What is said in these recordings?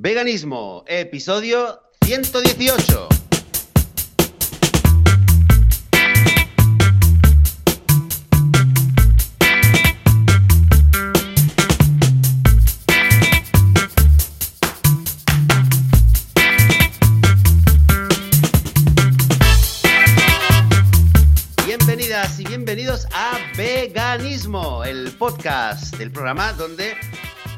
Veganismo, episodio 118. Bienvenidas y bienvenidos a Veganismo, el podcast del programa donde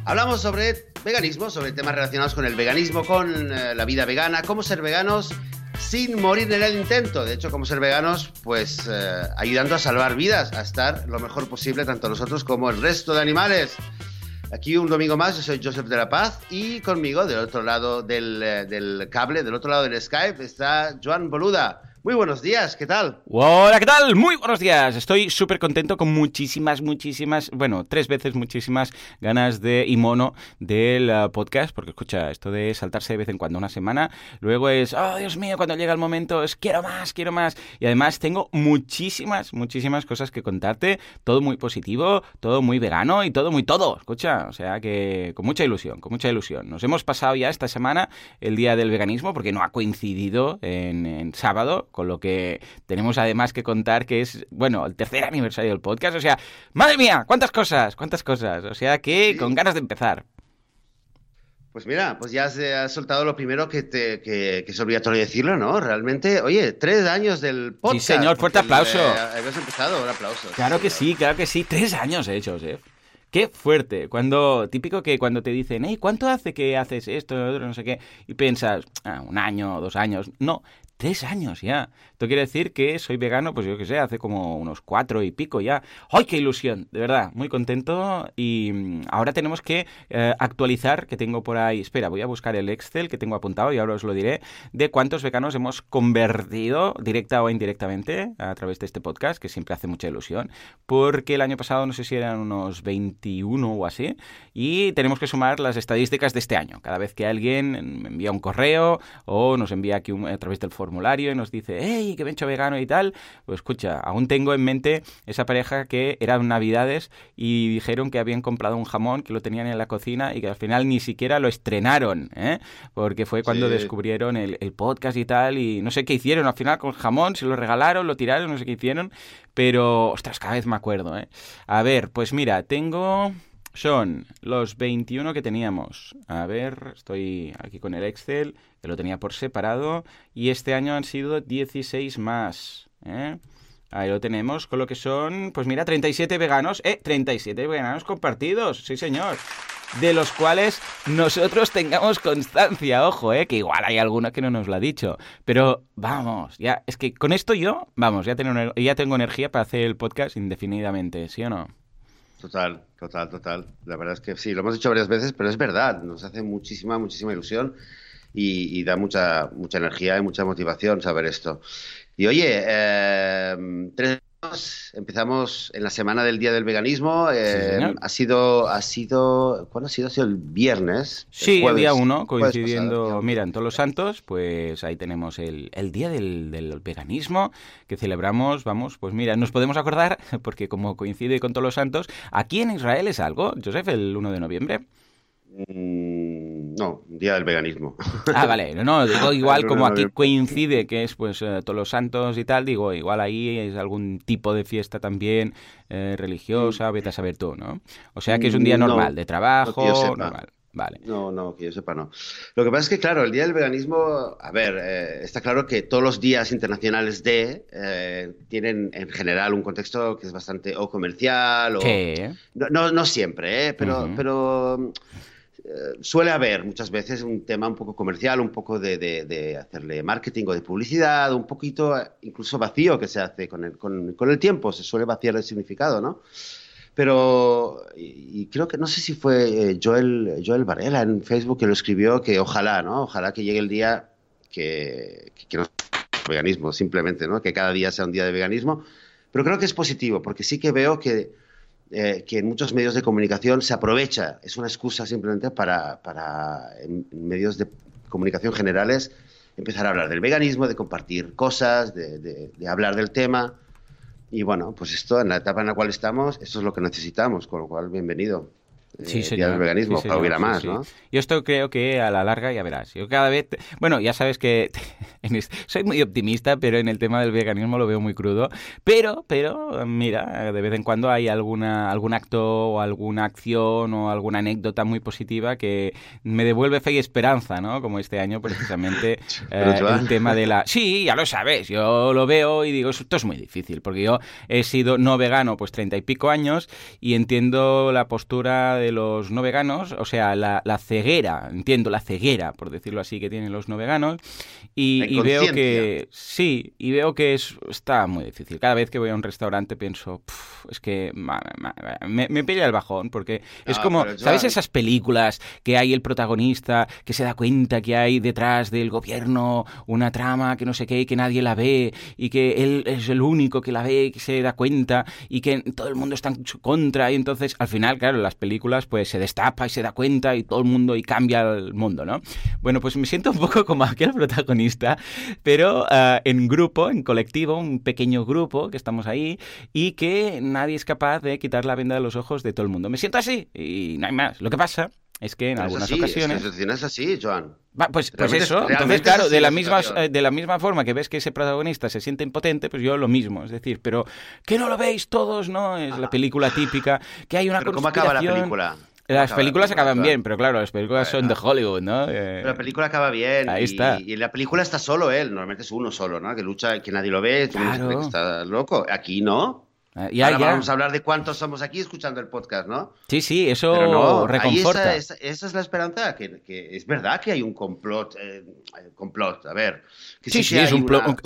hablamos sobre veganismo, sobre temas relacionados con el veganismo, con eh, la vida vegana, cómo ser veganos sin morir en el intento. De hecho, cómo ser veganos, pues eh, ayudando a salvar vidas, a estar lo mejor posible tanto nosotros como el resto de animales. Aquí un domingo más, yo soy Joseph de la Paz y conmigo, del otro lado del, eh, del cable, del otro lado del Skype, está Joan Boluda. Muy buenos días, ¿qué tal? Hola, ¿qué tal? Muy buenos días. Estoy súper contento con muchísimas, muchísimas, bueno, tres veces muchísimas ganas de y mono del uh, podcast, porque escucha, esto de saltarse de vez en cuando una semana, luego es, oh Dios mío, cuando llega el momento es quiero más, quiero más. Y además tengo muchísimas, muchísimas cosas que contarte, todo muy positivo, todo muy vegano y todo muy todo. Escucha, o sea que con mucha ilusión, con mucha ilusión. Nos hemos pasado ya esta semana el día del veganismo, porque no ha coincidido en sábado con lo que tenemos además que contar que es, bueno, el tercer aniversario del podcast. O sea, madre mía, cuántas cosas, cuántas cosas. O sea que con ganas de empezar. Pues mira, pues ya has, soltado lo primero que, te, que, que, es obligatorio decirlo, ¿no? Realmente, oye, tres años del podcast. Sí, señor, fuerte aplauso. Eh, hemos empezado, un aplauso. Claro sí, que sí, claro que sí. Tres años he hecho, Joseph. Qué fuerte. Cuando, típico que cuando te dicen, hey, ¿cuánto hace que haces esto, otro, no sé qué? Y piensas, ah, un año, dos años. No, Tres años ya. Esto quiere decir que soy vegano, pues yo qué sé, hace como unos cuatro y pico ya. ¡Ay, qué ilusión! De verdad, muy contento. Y mm, ahora tenemos que eh, actualizar, que tengo por ahí. Espera, voy a buscar el Excel que tengo apuntado y ahora os lo diré, de cuántos veganos hemos convertido, directa o indirectamente, a través de este podcast, que siempre hace mucha ilusión. Porque el año pasado no sé si eran unos 21 o así. Y tenemos que sumar las estadísticas de este año. Cada vez que alguien me envía un correo o nos envía aquí a través del foro formulario y nos dice, hey, que me he hecho vegano y tal, pues escucha, aún tengo en mente esa pareja que eran navidades y dijeron que habían comprado un jamón, que lo tenían en la cocina y que al final ni siquiera lo estrenaron, ¿eh? porque fue cuando sí. descubrieron el, el, podcast y tal y no sé qué hicieron al final con el jamón, si lo regalaron, lo tiraron, no sé qué hicieron, pero, ostras, cada vez me acuerdo, ¿eh? A ver, pues mira, tengo son los 21 que teníamos. A ver, estoy aquí con el Excel, que lo tenía por separado, y este año han sido 16 más. ¿eh? Ahí lo tenemos, con lo que son, pues mira, 37 veganos, eh, 37 veganos compartidos, sí señor. De los cuales nosotros tengamos constancia, ojo, eh, que igual hay alguno que no nos lo ha dicho. Pero vamos, ya, es que con esto yo, vamos, ya tengo energía para hacer el podcast indefinidamente, ¿sí o no? Total, total, total. La verdad es que sí, lo hemos dicho varias veces, pero es verdad, nos hace muchísima, muchísima ilusión y, y da mucha, mucha energía y mucha motivación saber esto. Y oye, eh, tres empezamos en la semana del Día del Veganismo. Eh, sí, ha sido, ha sido, ¿cuándo ha sido? Ha sido el viernes. Sí, el, jueves, día uno, coincidiendo, pasado, mira, en todos los santos, pues ahí tenemos el, el Día del, del, Veganismo que celebramos, vamos, pues mira, nos podemos acordar, porque como coincide con todos los santos, aquí en Israel es algo, Joseph, el 1 de noviembre. Mm, no, Día del Veganismo. Ah, vale, no, digo igual como aquí coincide que es pues eh, todos los santos y tal, digo, igual ahí es algún tipo de fiesta también eh, religiosa, vete a saber tú, ¿no? O sea que es un día normal, no, de trabajo, no normal. Vale. No, no, que yo sepa, no. Lo que pasa es que, claro, el Día del Veganismo, a ver, eh, está claro que todos los días internacionales de eh, tienen en general un contexto que es bastante o comercial o... Sí. No, no, no siempre, ¿eh? pero, uh -huh. pero eh, suele haber muchas veces un tema un poco comercial, un poco de, de, hacerle marketing o de publicidad, un poquito incluso vacío que se hace con el, con, con el tiempo, se suele vaciar el significado, ¿no? Pero, y creo que no sé si fue eh, Joel, Joel Varela en Facebook que lo escribió, que ojalá, ¿no? Ojalá que llegue el día que, que, que no veganismo, simplemente, ¿no? Que cada día sea un día de veganismo. Pero creo que es positivo, porque sí que veo que, eh, que en muchos medios de comunicación se aprovecha, es una excusa simplemente para, para en, medios de comunicación generales, empezar a hablar del veganismo, de compartir cosas, de, de, de hablar del tema. Y bueno, pues esto, en la etapa en la cual estamos, esto es lo que necesitamos, con lo cual, bienvenido. Sí, del veganismo, sí, hubiera más, ¿no? Yo esto creo que a la larga ya verás. Yo cada vez, bueno, ya sabes que soy muy optimista, pero en el tema del veganismo lo veo muy crudo. Pero, pero, mira, de vez en cuando hay alguna, algún acto o alguna acción o alguna anécdota muy positiva que me devuelve fe y esperanza, ¿no? Como este año precisamente eh, el tema de la... Sí, ya lo sabes, yo lo veo y digo, esto es muy difícil, porque yo he sido no vegano pues treinta y pico años y entiendo la postura de los no veganos, o sea, la, ceguera, entiendo la ceguera, por decirlo así, que tienen los no veganos, y, veo que sí, y veo que es, está muy difícil. Cada vez que voy a un restaurante pienso, es que me, me, pilla el bajón, porque es como, ¿sabes esas películas que hay el protagonista que se da cuenta que hay detrás del gobierno una trama que no sé qué, que nadie la ve, y que él es el único que la ve, que se da cuenta, y que todo el mundo está en su contra, y entonces al final, claro, las películas pues se destapa y se da cuenta y todo el mundo y cambia el mundo, ¿no? Bueno, pues me siento un poco como aquel protagonista, pero uh, en grupo, en colectivo, un pequeño grupo que estamos ahí y que nadie es capaz de quitar la venda de los ojos de todo el mundo. Me siento así y no hay más. Lo que pasa es que en algunas ocasiones... Es, es así, Joan. pues, pues eso, entonces claro, de la, misma, de la misma forma que ves que ese protagonista se siente impotente, pues yo lo mismo, es decir, pero que no lo veis todos, ¿no? Es la película típica, que hay una pero ¿Cómo acaba la película? Las películas acaban bien, pero claro, las películas son de Hollywood, ¿no? Eh, la película acaba bien. Ahí está. Y la película está solo él, normalmente es uno solo, ¿no? Que lucha, que nadie lo ve, claro. que está loco. Aquí no. Ah, ya, vamos a hablar de cuántos somos aquí escuchando el podcast, ¿no? Sí, sí, eso reconforta. Esa, es la esperanza, que, es verdad que hay un complot, eh, complot, a ver. sí, sí, es, un, complot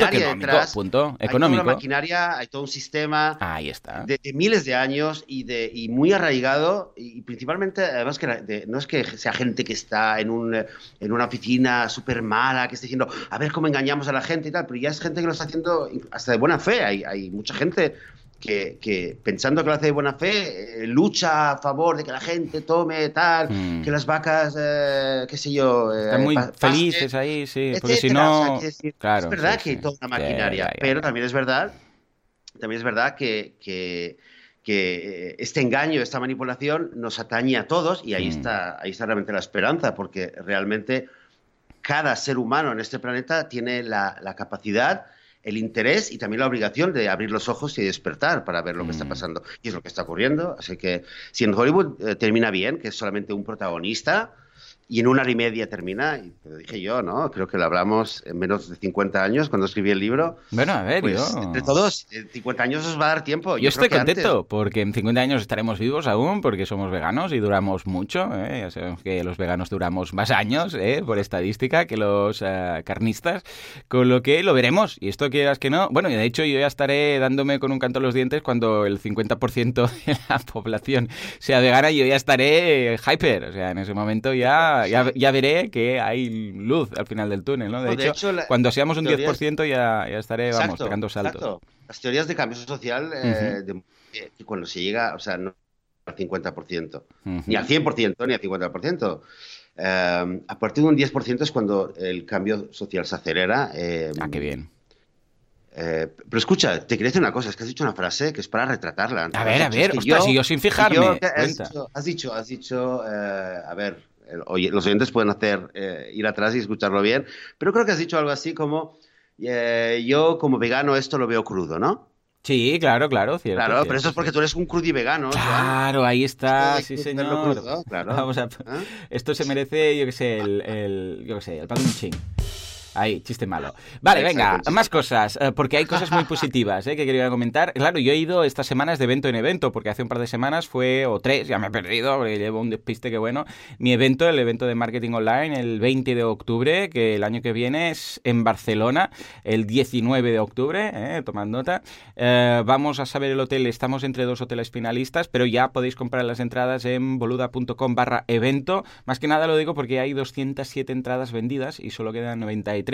económico, punto, económico. Hay toda una maquinaria, hay todo un sistema Ahí está. De, miles de años y, de, y muy arraigado y principalmente, además que no es que sea gente que está en, un, en una oficina súper mala, que esté diciendo, a ver cómo engañamos a la gente y tal, pero ya es gente que lo está haciendo hasta de buena fe, hay, hay mucha gente que, pensando que lo hace de buena fe, eh, lucha a favor de que la gente tome tal, hmm. que las vacas, eh, qué sé yo... Eh, Están muy felices ahí, sí, porque si no... claro, es verdad que hay toda una maquinaria, pero también es verdad, también es verdad que, que, este engaño, esta manipulación nos atañe a todos y ahí, hmm. está, ahí está realmente la esperanza, porque realmente cada ser humano en este planeta tiene la, la capacidad el interés y también la obligación de abrir los ojos y despertar para ver lo que está mm. pasando. Y es lo que está ocurriendo. Así que si en Hollywood eh, termina bien, que es solamente un protagonista, y en una hora y media termina, y te lo dije yo, ¿no? Creo que lo hablamos en menos de 50 años cuando escribí el libro. Bueno, a ver, pues, yo... Entre todos, en 50 años os va a dar tiempo. Yo, estoy contento, porque en 50 años estaremos vivos aún, porque somos veganos y duramos mucho. ¿eh? Ya sabemos que los veganos duramos más años, ¿eh? por estadística, que los uh, carnistas. Con lo que lo veremos. Y esto quieras que no. Bueno, y de hecho yo ya estaré dándome con un canto a los dientes cuando el 50% de la población sea vegana y yo ya estaré hyper. O sea, en ese momento ya, ya, ya veré que hay luz al final del túnel, ¿no? De, hecho, cuando seamos un 10% ya, ya estaré, vamos, pegando saltos. Las teorías de cambio social, eh, que cuando se llega, o sea, no al 50%, ni al 100%, ni al 50%. Eh, a partir de un 10% es cuando el cambio social se acelera. Eh, ah, qué bien. Eh, pero escucha, te quería decir una cosa, es que has dicho una frase que es para retratarla. A ver, a ver, ostras, yo, yo sin fijarme. has, dicho, has dicho, a ver, los oyentes pueden hacer eh, ir atrás y escucharlo bien, pero creo que has dicho algo así como eh, yo como vegano esto lo veo crudo, ¿no? Sí, claro, claro, cierto. Claro, pero eso es porque tú eres un crudi vegano. Claro, ahí está, sí señor. Vamos a, ¿Eh? Esto se merece, yo qué sé, el, el, yo qué sé, el pan ching. Ahí, chiste malo. Vale, venga, más cosas, eh, porque hay cosas muy positivas eh, que quería comentar. Claro, yo he ido estas semanas de evento en evento, porque hace un par de semanas fue, o tres, ya me he perdido, porque llevo un despiste que bueno, mi evento, el evento de marketing online, el 20 de octubre, que el año que viene es en Barcelona, el 19 de octubre, eh, tomad nota. Eh, vamos a saber el hotel, estamos entre dos hoteles finalistas, pero ya podéis comprar las entradas en boluda.com barra evento. Más que nada lo digo porque hay 207 entradas vendidas y solo quedan 93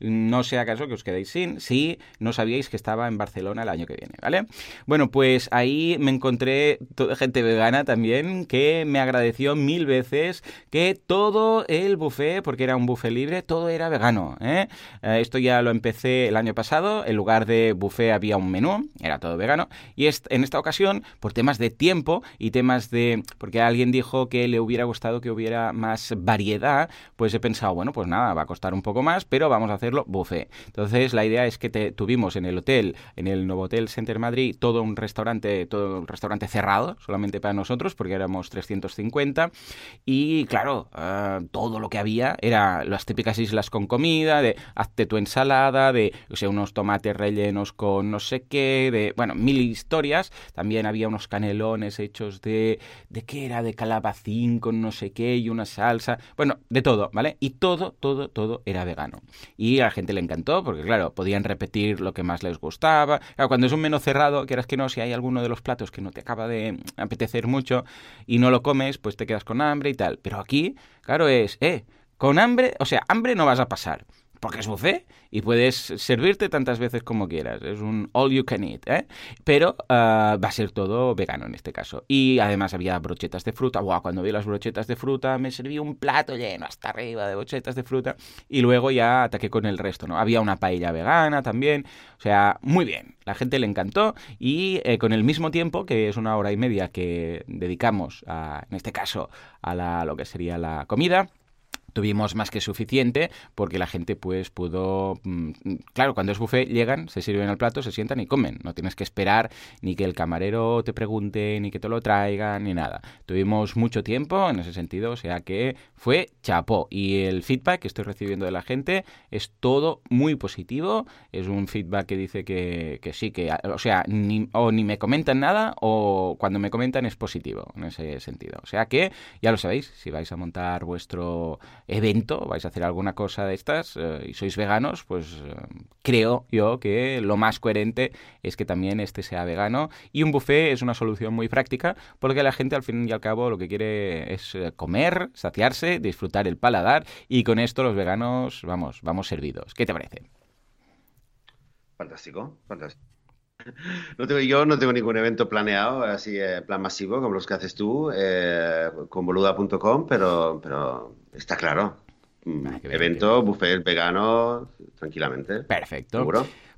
no sea acaso que os quedéis sin, si no sabíais que estaba en Barcelona el año que viene, ¿vale? Bueno, pues ahí me encontré toda gente vegana también que me agradeció mil veces que todo el buffet, porque era un buffet libre, todo era vegano, ¿eh? Eh, esto ya lo empecé el año pasado, en lugar de buffet había un menú, era todo vegano, y en esta ocasión, por temas de tiempo y temas de... porque alguien dijo que le hubiera gustado que hubiera más variedad, pues he pensado, bueno, pues nada, va a costar un poco más, pero vamos a hacerlo buffet. Entonces la idea es que te, tuvimos en el hotel, en el Novotel Center Madrid, todo un restaurante, todo un restaurante cerrado, solamente para nosotros, porque éramos 350, y claro, eh, todo lo que había era las típicas islas con comida, de hazte tu ensalada, de o sea, unos tomates rellenos con no sé qué, de, bueno, mil historias. También había unos canelones hechos de, ¿de qué era? De calabacín con no sé qué y una salsa. Bueno, de todo, ¿vale? Y todo, todo, todo era vegano. Y a la gente le encantó porque, claro, podían repetir lo que más les gustaba. Cuando es un menú cerrado, quieras que no, si hay alguno de los platos que no te acaba de apetecer mucho y no lo comes, pues te quedas con hambre y tal. Pero aquí, claro, es, eh, con hambre, o sea, hambre no vas a pasar porque es buffet y puedes servirte tantas veces como quieras. Es un all you can eat, ¿eh? Pero ah, va a ser todo vegano en este caso. Y además había brochetas de fruta. Wow, cuando vi las brochetas de fruta me serví un plato lleno hasta arriba de brochetas de fruta y luego ya ataqué con el resto, ¿no? Había una paella vegana también. O sea, muy bien. La gente le encantó y eh, con el mismo tiempo, que es una hora y media que dedicamos, a, en este caso, a lo que sería la comida, tuvimos más que suficiente porque la gente pues pudo mm, claro cuando es buffet llegan se sirven al plato se sientan y comen. No tienes que esperar ni que el camarero te pregunte ni que te lo traigan ni nada. Tuvimos mucho tiempo en ese sentido o sea que fue chapó. Y el feedback que estoy recibiendo de la gente es todo muy positivo. Es un feedback que dice que, que sí que o sea ni, o ni me comentan nada o cuando me comentan es positivo en ese sentido. O sea que ya lo sabéis si vais a montar vuestro evento, vais a hacer alguna cosa de estas eh, y sois veganos, pues eh, creo yo que lo más coherente es que también este sea vegano y un buffet es una solución muy práctica porque la gente al fin y al cabo lo que quiere es eh, comer, saciarse, disfrutar el paladar y con esto los veganos, vamos, vamos servidos. ¿Qué te parece? Fantástico, fantástico. No tengo, yo no tengo ningún evento planeado, así en plan masivo, como los que haces tú, con boluda.com, pero, pero Está claro. Mm, ah, evento, buffet vegano, tranquilamente. Perfecto.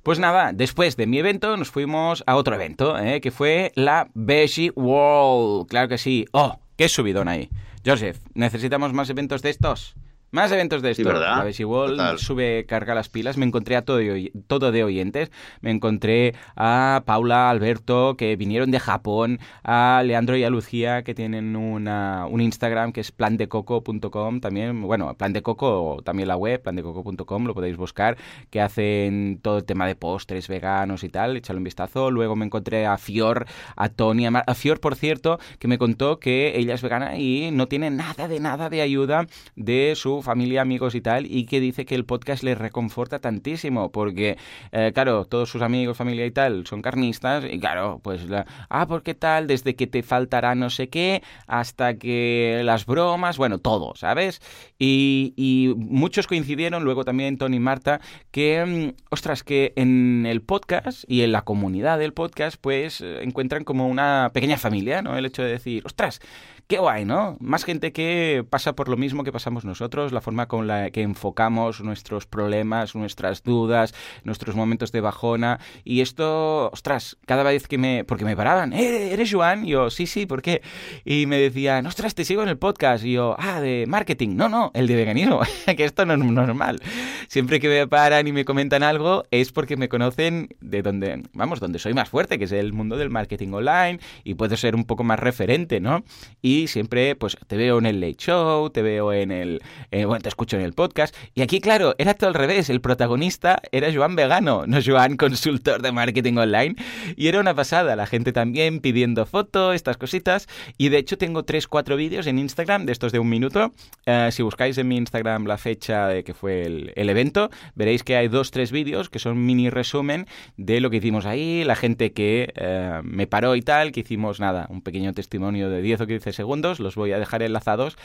Pues nada, después de mi evento nos fuimos a otro evento, ¿eh? que fue la Veggie World. Claro que sí. ¡Oh! ¡Qué subidón ahí! Joseph, ¿necesitamos más eventos de estos? Más eventos de esto. ¿verdad? La igual sube, carga las pilas. Me encontré a todo de, todo de oyentes. Me encontré a Paula, Alberto, que vinieron de Japón, a Leandro y a Lucía, que tienen una, un Instagram que es plandecoco.com. También, bueno, plan de coco, también la web, plandecoco.com, lo podéis buscar, que hacen todo el tema de postres veganos y tal. Échale un vistazo. Luego me encontré a Fior, a Tony, a, a Fior, por cierto, que me contó que ella es vegana y no tiene nada de nada de ayuda de su familia, amigos y tal, y que dice que el podcast le reconforta tantísimo, porque, eh, claro, todos sus amigos, familia y tal son carnistas, y claro, pues, la, ah, ¿por qué tal? Desde que te faltará no sé qué, hasta que las bromas, bueno, todo, ¿sabes? Y, y muchos coincidieron, luego también Tony y Marta, que, mm, ostras, que en el podcast y en la comunidad del podcast, pues, eh, encuentran como una pequeña familia, ¿no? El hecho de decir, ostras, qué guay, ¿no? Más gente que pasa por lo mismo que pasamos nosotros, la forma con la que enfocamos nuestros problemas, nuestras dudas, nuestros momentos de bajona. Y esto, ostras, cada vez que me... Porque me paraban, ¿Eh, ¿eres Joan? Y yo, sí, sí, ¿por qué? Y me decían, ostras, te sigo en el podcast. Y yo, ah, de marketing. No, no, el de veganismo, que esto no es normal. Siempre que me paran y me comentan algo es porque me conocen de donde, vamos, donde soy más fuerte, que es el mundo del marketing online y puedo ser un poco más referente, ¿no? Y siempre pues te veo en el Late Show, te veo en el... Eh, bueno, te escucho en el podcast. Y aquí, claro, era todo al revés. El protagonista era Joan Vegano, no Joan consultor de marketing online. Y era una pasada. La gente también pidiendo fotos, estas cositas. Y de hecho tengo 3, 4 vídeos en Instagram de estos de un minuto. Eh, si buscáis en mi Instagram la fecha de que fue el, el evento, veréis que hay dos, tres vídeos que son mini resumen de lo que hicimos ahí, la gente que eh, me paró y tal, que hicimos nada, un pequeño testimonio de 10 o 15 segundos segundos, los voy a dejar enlazados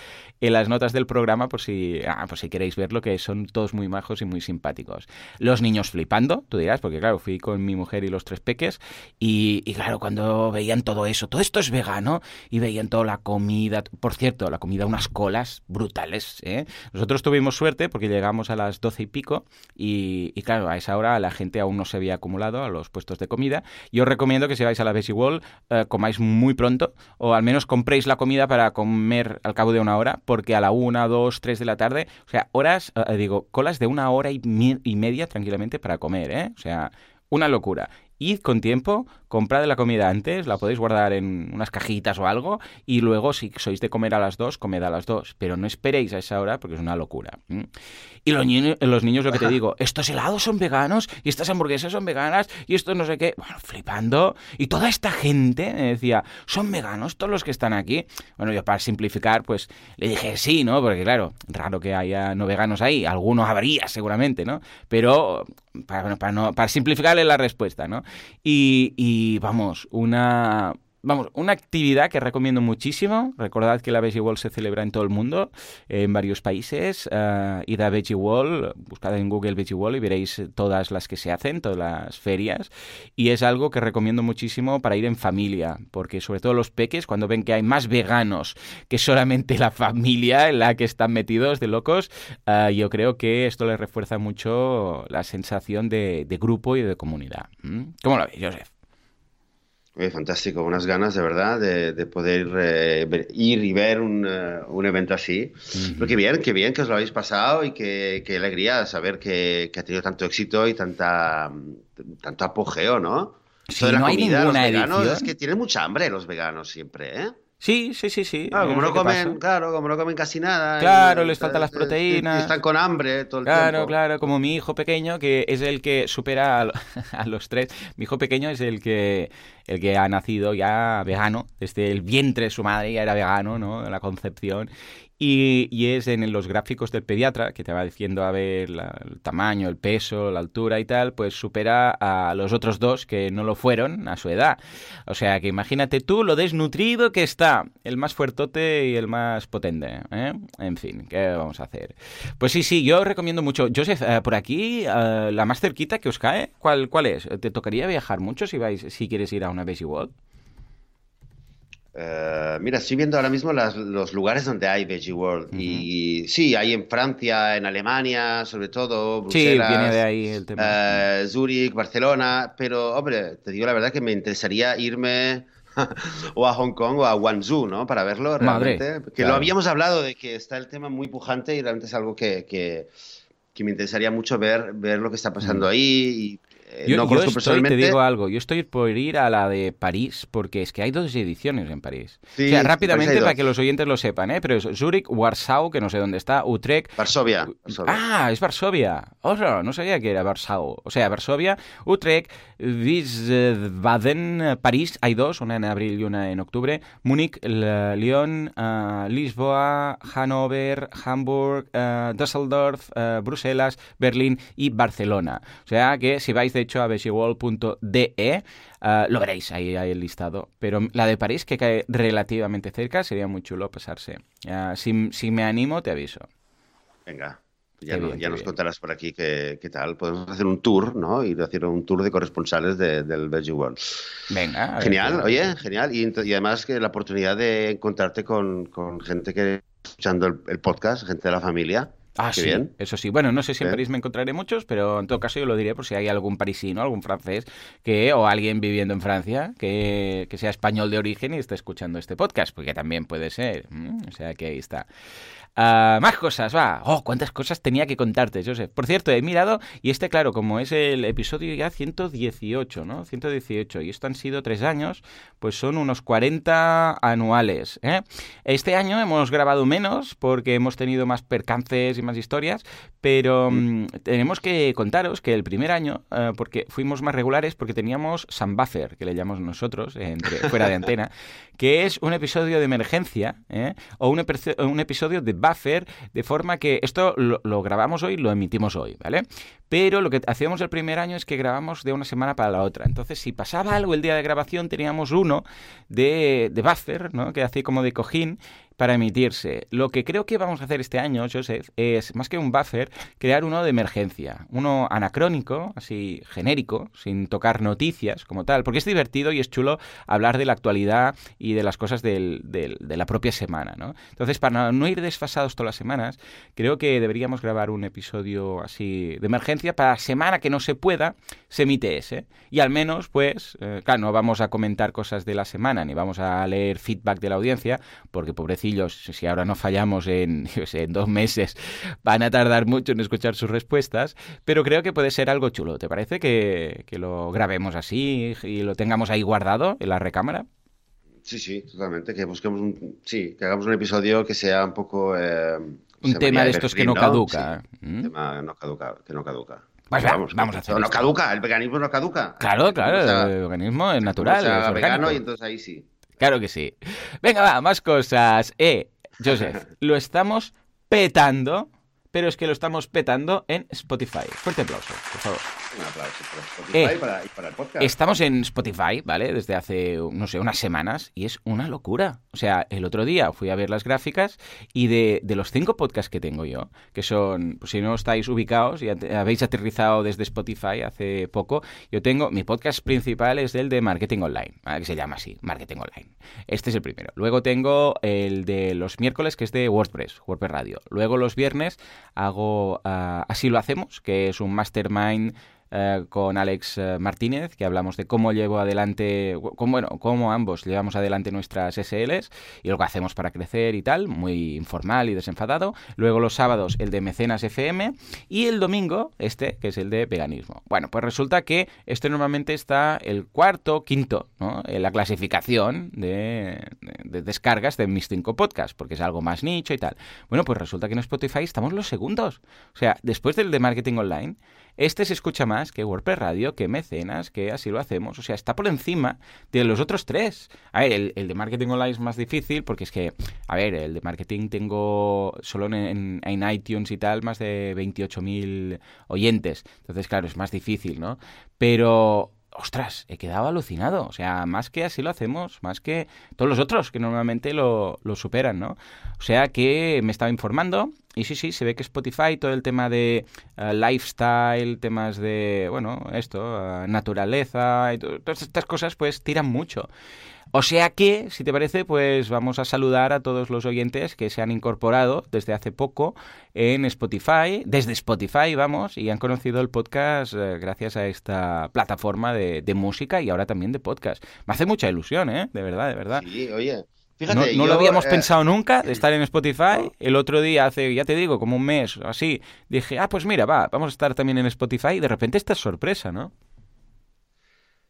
en las notas del programa por si, ah, por si queréis verlo, que son todos muy majos y muy simpáticos. Los niños flipando, tú dirás, porque claro, fui con mi mujer y los tres peques, y, y claro, cuando veían todo eso, todo esto es vegano, y veían toda la comida, por cierto, la comida, unas colas brutales, ¿eh? Nosotros tuvimos suerte porque llegamos a las doce y pico, y, y claro, a esa hora la gente aún no se había acumulado a los puestos de comida. Yo os recomiendo que si vais a la Veggie Wall, eh, comáis muy pronto, o al menos compréis la comida para comer al cabo de una hora, porque a la una, dos, tres de la tarde, o sea, horas, eh, digo, colas de una hora y, y media tranquilamente para comer, ¿eh? O sea, una locura id con tiempo, comprad la comida antes, la podéis guardar en unas cajitas o algo, y luego si sois de comer a las dos, comed a las dos, pero no esperéis a esa hora porque es una locura. Y los, niños, los niños, lo que te digo, estos helados son veganos, y estas hamburguesas son veganas, y esto no sé qué, bueno, flipando, y toda esta gente me decía, son veganos todos los que están aquí. Bueno, yo para simplificar, pues le dije sí, ¿no? Porque claro, raro que haya no veganos ahí, algunos habría seguramente, ¿no? Pero para, para, no, para simplificarle la respuesta, ¿no? Y, y vamos, una, Vamos, una actividad que recomiendo muchísimo. Recordad que la Veggie Wall se celebra en todo el mundo, en varios países. Uh, id a Veggie Wall, buscad en Google Veggie Wall y veréis todas las que se hacen, todas las ferias. Y es algo que recomiendo muchísimo para ir en familia, porque sobre todo los peques, cuando ven que hay más veganos que solamente la familia en la que están metidos de locos, uh, yo creo que esto les refuerza mucho la sensación de, de grupo y de comunidad. ¿Mm? ¿Cómo lo veis, Joseph? Oye, fantástico, unas ganas de verdad de, de poder eh, ver, ir y ver un, uh, un evento así. Uh -huh. Pero qué bien, qué bien que os lo habéis pasado y qué, qué alegría saber que, que, ha tenido tanto éxito y tanta, tanto apogeo, ¿no? Sí, no hay comida, ninguna veganos, edición. Es que tienen mucha hambre los veganos siempre, ¿eh? Sí, sí, sí, sí. Claro, como no, comen, claro, como no comen casi nada. Claro, y, les faltan las proteínas. Y están con hambre todo el claro, tiempo. Claro, claro, como mi hijo pequeño, que es el que supera a, a, los tres. Mi hijo pequeño es el que, el que ha nacido ya vegano. Desde el vientre de su madre ya era vegano, ¿no? La concepción. Y, es en los gráficos del pediatra, que te va diciendo a ver la, el tamaño, el peso, la altura y tal, pues supera a los otros dos que no lo fueron a su edad. O sea que imagínate tú lo desnutrido que está, el más fuertote y el más potente. ¿eh? En fin, ¿qué vamos a hacer? Pues sí, sí, yo recomiendo mucho. Joseph, eh, por aquí, eh, la más cerquita que os cae, ¿cuál, ¿cuál es? ¿Te tocaría viajar mucho si, vais, si quieres ir a una Veggie World? Uh, mira, estoy viendo ahora mismo las, los lugares donde hay Veggie World. Uh -huh. Y sí, hay en Francia, en Alemania, sobre todo. Bruselas, sí, viene de ahí el tema. Uh, Zúrich, Barcelona. Pero, hombre, te digo la verdad que me interesaría irme o a Hong Kong o a Guangzhou, ¿no? Para verlo realmente. Madre, que claro. lo habíamos hablado de que está el tema muy pujante y realmente es algo que, que, que me interesaría mucho ver, ver lo que está pasando -huh. ahí. Y, eh, yo, no yo conozco estoy, personalmente. te digo algo, yo estoy por ir a la de París, porque es que hay dos ediciones en París. Sí, o sea, rápidamente para que los oyentes lo sepan, ¿eh? Pero es Zurich, Warsaw, que no sé dónde está, Utrecht... Varsovia. Varsovia. Ah, es Varsovia. Oh, no, no sabía que era Warsaw. O sea, Varsovia, Utrecht, Wiesbaden, París, hay dos, una en abril y una en octubre, Múnich, Lyon, uh, Lisboa, Hannover, Hamburg, uh, Düsseldorf, uh, Bruselas, Berlín y Barcelona. O sea que si vais de hecho a veggiewall.de uh, lo veréis, ahí hay el listado. Pero la de París, que cae relativamente cerca, sería muy chulo pasarse. Uh, si, si, me animo, te aviso. Venga. Ya, no, bien, ya nos bien. contarás por aquí qué, qué, tal. Podemos hacer un tour, ¿no? A hacer un tour de corresponsales de, del Veggie World. Venga. Genial, oye, genial. Y, y, además que la oportunidad de encontrarte con, con gente que escuchando el, el, podcast, gente de la familia. Ah, Qué sí, bien. eso sí. Bueno, no sé si en. París me encontraré muchos, pero en todo caso yo lo diré por si hay algún parisino, algún francés, que o alguien viviendo en Francia que, que sea español de origen y esté escuchando este podcast, porque también puede ser. O sea que ahí está. Uh, más cosas, va. Oh, cuántas cosas tenía que contarte, Joseph. Por cierto, he mirado y este, claro, como es el episodio ya 118, ¿no? 118. Y esto han sido tres años, pues son unos 40 anuales. ¿eh? Este año hemos grabado menos porque hemos tenido más percances y más historias, pero mm, tenemos que contaros que el primer año, eh, porque fuimos más regulares, porque teníamos Sam Buffer, que le llamamos nosotros, entre, fuera de antena, que es un episodio de emergencia, ¿eh? o un, un, episodio de Buffer, de forma que esto lo, lo grabamos hoy, lo emitimos hoy, ¿vale? Pero lo que hacíamos el primer año es que grabamos de una semana para la otra. Entonces, si pasaba algo el día de grabación, teníamos uno de, de buffer, ¿no? que hacía como de cojín, para emitirse. Lo que creo que vamos a hacer este año, Joseph, es más que un buffer, crear uno de emergencia, uno anacrónico, así genérico, sin tocar noticias como tal, porque es divertido y es chulo hablar de la actualidad y de las cosas del, de la propia semana, ¿no? Entonces, para no ir desfasados todas las semanas, creo que deberíamos grabar un episodio así de emergencia para la semana que no se pueda, se emite ese. Y al menos, pues, eh, claro, no vamos a comentar cosas de la semana, ni vamos a leer feedback de la audiencia, porque pobrecito si ahora no fallamos en, en dos meses, van a tardar mucho en escuchar sus respuestas, pero creo que puede ser algo chulo. ¿Te parece que, lo grabemos así y lo tengamos ahí guardado en la recámara? Sí, sí, totalmente. Que busquemos un, sí, que hagamos un episodio que sea un poco eh, un tema de estos que no caduca. Un ¿Mm? tema no caduca, que no caduca. Pues vamos, vamos a hacer. No caduca, el veganismo no caduca. Claro, claro, el veganismo es natural. es vegano y entonces ahí sí. Claro que sí. Venga, va, más cosas. Eh, Joseph, lo estamos petando, pero es que lo estamos petando en Spotify. Fuerte aplauso, por favor. Un aplauso para Spotify eh, y, para, el podcast. Estamos en Spotify, ¿vale? Desde hace, no sé, unas semanas y es una locura. O sea, el otro día fui a ver las gráficas y de, de los cinco podcasts que tengo yo, que son, pues si no estáis ubicados y habéis aterrizado desde Spotify hace poco, yo tengo, mi podcast principal es el de Marketing Online, que se llama así, Marketing Online. Este es el primero. Luego tengo el de los miércoles, que es de WordPress, WordPress Radio. Luego los viernes hago uh, Así lo hacemos, que es un mastermind eh, con Alex eh, Martínez, que hablamos de cómo llevo adelante, cómo, bueno, cómo ambos llevamos adelante nuestras SLs y lo que hacemos para crecer y tal, muy informal y desenfadado. Luego los sábados el de Mecenas FM y el domingo este, que es el de veganismo. Bueno, pues resulta que este normalmente está el cuarto, quinto, ¿no? En la clasificación de, de descargas de mis cinco podcasts, porque es algo más nicho y tal. Bueno, pues resulta que en Spotify estamos los segundos. O sea, después del de marketing online, este se escucha más que WordPress Radio, que Mecenas, que así lo hacemos. O sea, está por encima de los otros tres. A ver, el, de marketing online es más difícil porque es que, a ver, el de marketing tengo solo en, en iTunes y tal más de 28.000 oyentes. Entonces, claro, es más difícil, ¿no? Pero ostras, he quedado alucinado. O sea, más que así lo hacemos, más que todos los otros que normalmente lo, lo superan, ¿no? O sea que me estaba informando y sí, sí, se ve que Spotify, todo el tema de eh, lifestyle, temas de, bueno, esto, eh, naturaleza y todas estas cosas, pues tiran mucho. O sea que, si te parece, pues vamos a saludar a todos los oyentes que se han incorporado desde hace poco en Spotify, desde Spotify, vamos, y han conocido el podcast eh, gracias a esta plataforma de, de música y ahora también de podcast. Me hace mucha ilusión, ¿eh? De verdad, de verdad. Sí, oye no, lo habíamos eh, pensado nunca de estar en Spotify. El otro día, hace, ya te digo, como un mes así, dije, ah, pues mira, va, vamos a estar también en Spotify y de repente esta sorpresa, ¿no?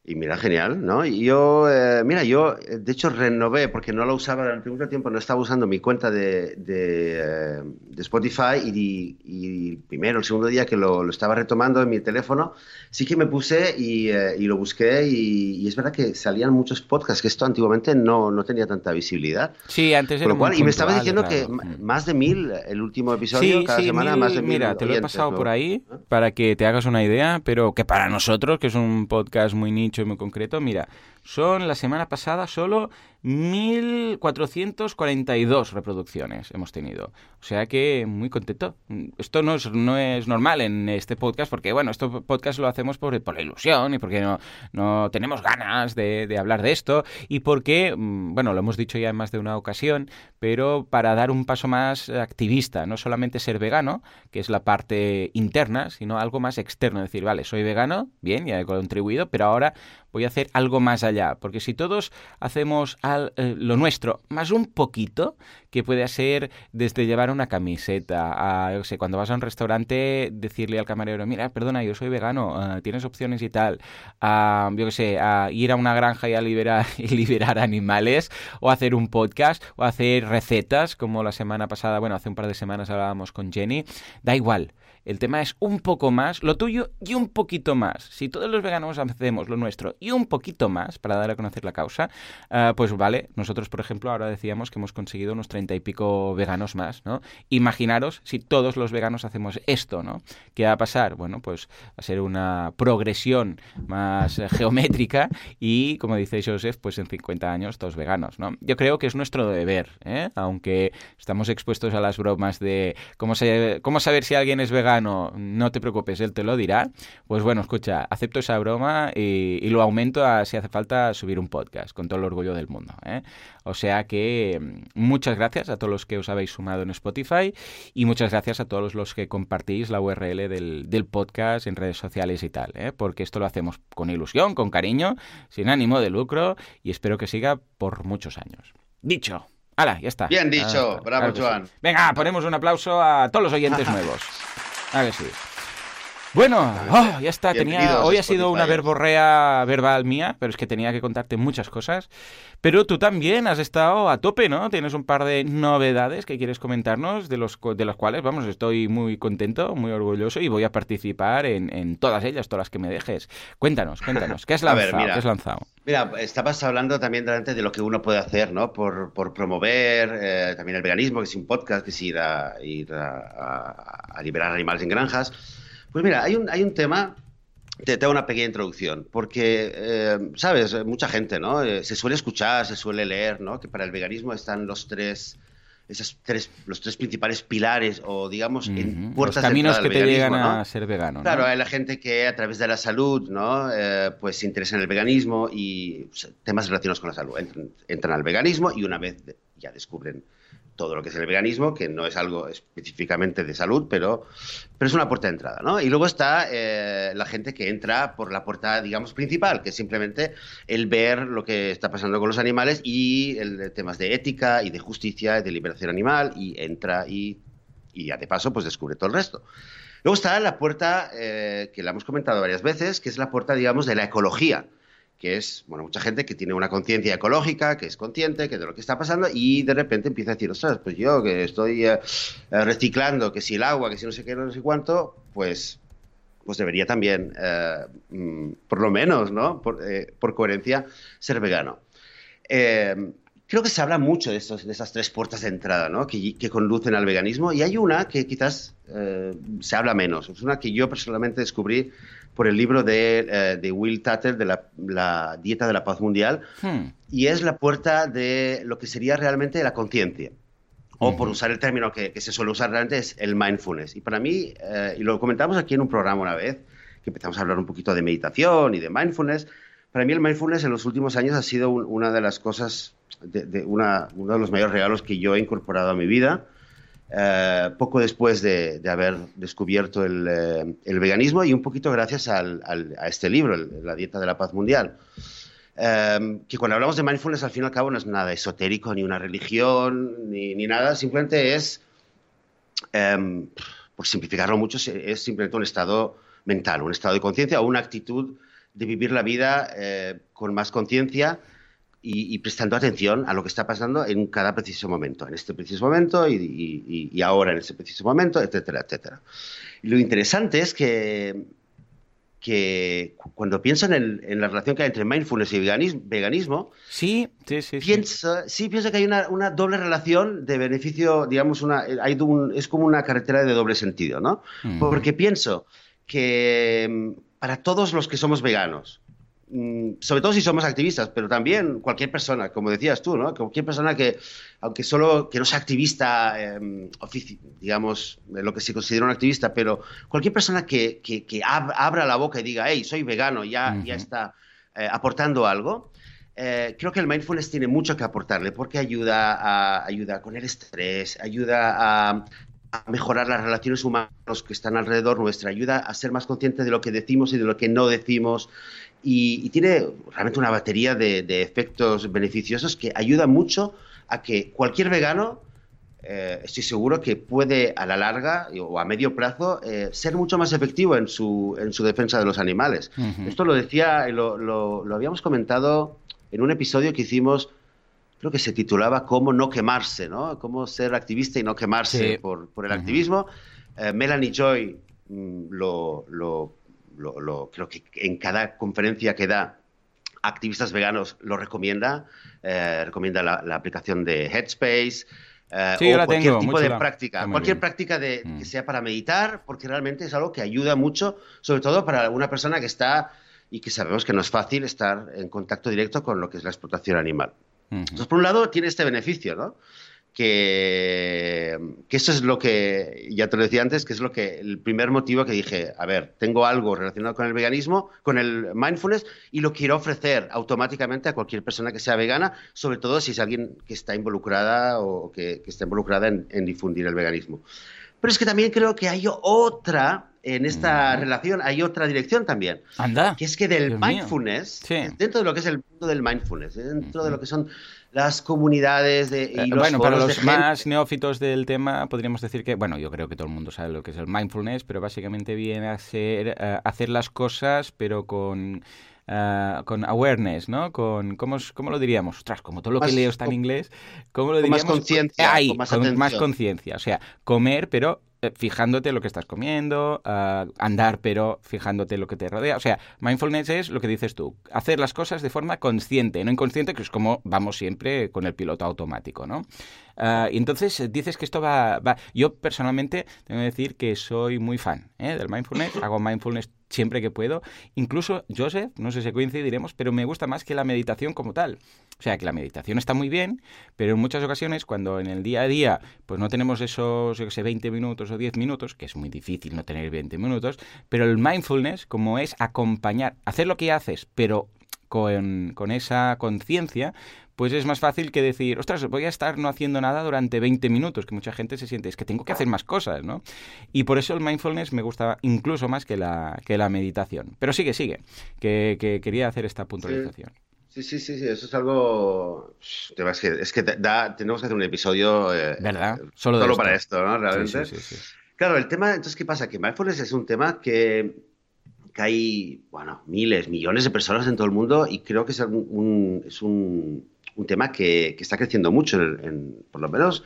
Y mira, genial, ¿no? Y yo, eh, mira, yo eh, de hecho renové, porque no la usaba durante mucho tiempo, no estaba usando mi cuenta de, de, eh, Spotify y, y, primero, el segundo día que lo, lo, estaba retomando en mi teléfono, sí que me puse y, y lo busqué y, es verdad que salían muchos podcasts, que esto antiguamente no, no tenía tanta visibilidad. Sí, antes era Y me estaba diciendo que más de mil el último episodio, cada semana más de mil. Mira, te lo he pasado por ahí para que te hagas una idea, pero que para nosotros, que es un podcast muy nicho, muy concreto, mira, son la semana pasada solo 1.442 reproducciones hemos tenido. O sea que muy contento. Esto no es, no es normal en este podcast porque, bueno, este podcast lo hacemos por, por la ilusión y porque no, no tenemos ganas de, de, hablar de esto y porque, mm, bueno, lo hemos dicho ya en más de una ocasión, pero para dar un paso más activista, no solamente ser vegano, que es la parte interna, sino algo más externo. Decir, vale, soy vegano, bien, ya he contribuido, pero ahora voy a hacer algo más allá. Porque si todos hacemos al, eh, lo nuestro más un poquito, que puede ser desde llevar una camiseta a, yo sé, cuando vas a un restaurante, decirle al camarero, mira, perdona, yo soy vegano, ah, tienes opciones y tal, a, yo qué sé, a ir a una granja y a liberar, y liberar animales, o hacer un podcast, o hacer recetas, como la semana pasada, bueno, hace un par de semanas hablábamos con Jenny, da igual. El tema es un poco más, lo tuyo y un poquito más. Si todos los veganos hacemos lo nuestro y un poquito más para dar a conocer la causa, ah, pues vale, nosotros por ejemplo ahora decíamos que hemos conseguido unos treinta y pico veganos más, ¿no? Imaginaros si todos los veganos hacemos esto, ¿no? ¿Qué va a pasar? Bueno, pues va a ser una progresión más eh, geométrica y, como dice Joseph, pues en 50 años todos veganos, ¿no? Yo creo que es nuestro deber, ¿eh? Aunque estamos expuestos a las bromas de cómo, cómo saber si alguien es vegano no te preocupes, él te lo dirá. Pues bueno, escucha, acepto esa broma y, lo aumento a, si hace falta, subir un podcast, con todo el orgullo del mundo. ¿eh? O sea que mm, muchas gracias a todos los que os habéis sumado en Spotify y muchas gracias a todos los que compartís la URL del, podcast en redes sociales y tal, ¿eh? porque esto lo hacemos con ilusión, con cariño, sin ánimo de lucro y espero que siga por muchos años. Dicho. hala, ya está. Bien dicho, bravo, Joan. Venga, ponemos un aplauso a todos los oyentes nuevos. Ah, que sí. Bueno, oh, ya está. Tenía, hoy ha sido una verborrea verbal mía, pero es que tenía que contarte muchas cosas. Pero tú también has estado a tope, ¿no? Tienes un par de novedades que quieres comentarnos, de los, de las cuales, vamos, estoy muy contento, muy orgulloso y voy a participar en, todas ellas, todas las que me dejes. Cuéntanos, cuéntanos, ¿qué has lanzado? mira, ¿Qué has lanzado? Mira, estabas hablando también delante de lo que uno puede hacer, ¿no? Por, promover eh, también el veganismo, que es un podcast, que es ir a, ir a liberar animales en granjas. Pues mira, hay un, hay un tema te, tengo una pequeña introducción, porque, eh, sabes, mucha gente, ¿no? Eh, se suele escuchar, se suele leer, ¿no? Que para el veganismo están los tres, esas tres, los tres principales pilares, o digamos, en puertas los caminos que te llegan a ser vegano. Claro, hay la gente que a través de la salud, ¿no? Eh, pues se interesa en el veganismo y temas relacionados con la salud. Entran, entran al veganismo y una vez ya descubren todo lo que es el veganismo, que no es algo específicamente de salud, pero, pero es una puerta de entrada, ¿no? Y luego está eh, la gente que entra por la puerta, digamos, principal, que es simplemente el ver lo que está pasando con los animales y el, temas de ética y de justicia y de liberación animal y entra y, y ya de paso pues descubre todo el resto. Luego está la puerta eh, que la hemos comentado varias veces, que es la puerta, digamos, de la ecología que es, bueno, mucha gente que tiene una conciencia ecológica, que es consciente que de lo que está pasando y de repente empieza a decir, ostras, pues yo que estoy eh, eh, reciclando, que si el agua, que si no sé qué, no sé cuánto, pues, pues debería también, eh, mm, por lo menos, ¿no? Por, coherencia, ser vegano. creo que se habla mucho de, estos, de esas tres puertas de entrada, ¿no? Que, que conducen al veganismo y hay una que quizás se habla menos. Es una que yo personalmente descubrí por el libro de, eh, Will Tatter de la, Dieta de la Paz Mundial, hmm. y es la puerta de lo que sería realmente la conciencia. O por usar el término que, se suele usar realmente es el mindfulness. Y para mí, eh, y lo comentamos aquí en un programa una vez, que empezamos a hablar un poquito de meditación y de mindfulness, para mí el mindfulness en los últimos años ha sido una de las cosas, de, una, uno de los mayores regalos que yo he incorporado a mi vida. Eh, poco después de, haber descubierto eh, el, veganismo y un poquito gracias a este libro, La Dieta de la Paz Mundial. Eh, que cuando hablamos de mindfulness, al fin y al cabo, no es nada esotérico, ni una religión, ni, nada, simplemente es, por simplificarlo mucho, es simplemente un estado mental, un estado de conciencia o una actitud de vivir la vida con más conciencia y, prestando atención a lo que está pasando en cada preciso momento, en este preciso momento y, ahora en ese preciso momento, etcétera, etcétera. Y lo interesante es que, que cuando pienso en, la relación que hay entre mindfulness y veganismo, sí, sí, sí, pienso, sí. pienso que hay una, doble relación de beneficio, digamos, una, hay es como una carretera de doble sentido, ¿no? Mm. Porque pienso que mm, para todos los que somos veganos, sobre todo si somos activistas, pero también cualquier persona, como decías tú, ¿no? Cualquier persona que, aunque solo que no sea activista, eh, digamos, lo que se considera un activista, pero cualquier persona que, abra la boca y diga, hey, soy vegano, ya, ya está eh, aportando algo. Eh, creo que el mindfulness tiene mucho que aportarle porque ayuda, a, ayuda con el estrés, ayuda a, a mejorar las relaciones humanas que están alrededor nuestra, ayuda a ser más conscientes de lo que decimos y de lo que no decimos, y, tiene realmente una batería de, efectos beneficiosos que ayuda mucho a que cualquier vegano eh, estoy seguro que puede a la larga o a medio plazo eh, ser mucho más efectivo en su, en su defensa de los animales. Esto lo decía, lo, lo, habíamos comentado en un episodio que hicimos, creo que se titulaba Cómo no quemarse, ¿no? Cómo ser activista y no quemarse por, por, el activismo. Eh, Melanie Joy mm, lo, lo, lo, creo que en cada conferencia que da activistas veganos lo recomienda, recomienda la, la aplicación de Headspace, eh, o cualquier tipo de práctica, cualquier práctica de, que mm. sea para meditar, porque realmente es algo que ayuda mucho, sobre todo para una persona que está y que sabemos que no es fácil estar en contacto directo con lo que es la explotación animal. Entonces, por un lado, tiene este beneficio, ¿no? que, eso es lo que, ya te lo decía antes, que es lo que el primer motivo que dije, a ver, tengo algo relacionado con el veganismo, con el mindfulness, y lo quiero ofrecer automáticamente a cualquier persona que sea vegana, sobre todo si es alguien que está involucrada o que, está involucrada en, difundir el veganismo. Pero es que también creo que hay otra, en esta relación, hay otra dirección también. Anda. Que es que del mindfulness, dentro de lo que es el mundo del mindfulness, dentro de lo que son las comunidades de, y eh, los Bueno, para los más neófitos del tema podríamos decir que, bueno, yo creo que todo el mundo sabe lo que es el mindfulness, pero básicamente viene a ser eh, hacer las cosas pero con... Uh, con awareness, ¿no? Con, ¿cómo, ¿cómo, lo diríamos? Ostras, como todo lo que leo está en inglés, ¿cómo lo diríamos? Más conciencia. con más conciencia. O sea, comer, pero eh, fijándote lo que estás comiendo, andar pero fijándote lo que te rodea. O sea, mindfulness es lo que dices tú, hacer las cosas de forma consciente, no inconsciente, que es como vamos siempre con el piloto automático, ¿no? Ah, y entonces eh, dices que esto va, va, Yo personalmente tengo que decir que soy muy fan ¿eh? del mindfulness, hago mindfulness siempre que puedo. Incluso, Joseph, no sé si coincidiremos, pero me gusta más que la meditación como tal. O sea, que la meditación está muy bien, pero en muchas ocasiones, cuando en el día a día, pues no tenemos esos, yo que sé, 20 minutos o 10 minutos, que es muy difícil no tener 20 minutos, pero el mindfulness, como es acompañar, hacer lo que haces, pero con, con esa conciencia, pues es más fácil que decir, ostras, voy a estar no haciendo nada durante 20 minutos, que mucha gente se siente, es que tengo que hacer más cosas, ¿no? Y por eso el mindfulness me gusta incluso más que la, que la meditación. Pero sigue, sigue, que, que quería hacer esta puntualización. Sí, sí, sí, sí, eso es algo. Es que, es que tenemos que hacer un episodio. Eh, ¿Verdad? Solo, para esto, ¿no? Realmente. Sí, sí, claro, el tema, entonces, ¿qué pasa? Que mindfulness es un tema que, que, hay, bueno, miles, millones de personas en todo el mundo y creo que es un, es un, un tema que, que, está creciendo mucho, en, por lo menos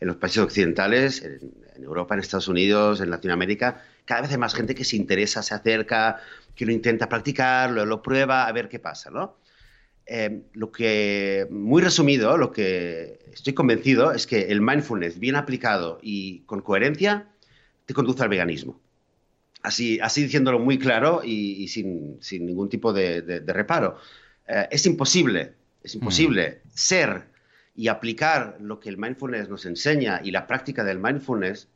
en los países occidentales, en, Europa, en Estados Unidos, en Latinoamérica. Cada vez hay más gente que se interesa, se acerca, que lo intenta practicar, lo, lo prueba, a ver qué pasa, ¿no? Eh, lo que, muy resumido, lo que estoy convencido es que el mindfulness bien aplicado y con coherencia te conduce al veganismo. Así, así diciéndolo muy claro y, sin, sin, ningún tipo de, reparo. Eh, es imposible, es imposible mm. ser y aplicar lo que el mindfulness nos enseña y la práctica del mindfulness,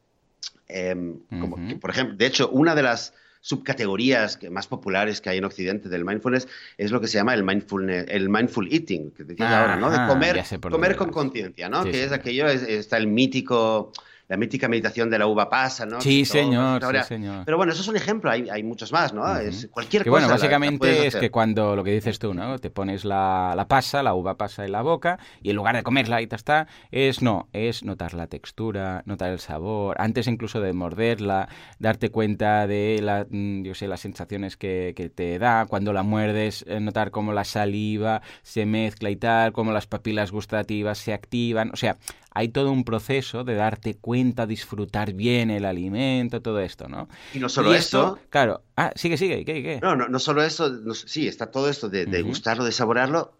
em, como por ejemplo, de hecho, una de las subcategorías que, más populares que hay en Occidente del mindfulness es lo que se llama el mindfulness, el mindful eating, que decías ahora, ¿no? De comer, comer con conciencia, ¿no? que es aquello, está el mítico la mítica meditación de la uva pasa, ¿no? Sí, señor, sí, señor. Pero bueno, eso es un ejemplo, hay, hay muchos más, ¿no? es cualquier que, cosa. Bueno, básicamente es que cuando lo que dices tú, ¿no? Te pones la, la, pasa, la uva pasa en la boca y en lugar de comerla y te está, es no, es notar la textura, notar el sabor, antes incluso de morderla, darte cuenta de la, mm, yo sé, las sensaciones que, que te da, cuando la muerdes, eh, notar cómo la saliva se mezcla y tal, cómo las papilas gustativas se activan, o sea, hay todo un proceso de darte cuenta, disfrutar bien el alimento, todo esto, ¿no? Y no solo esto, Claro. Ah, sigue, sigue. ¿Qué, qué? No, no, no solo eso. sí, está todo esto de, gustarlo, de saborearlo.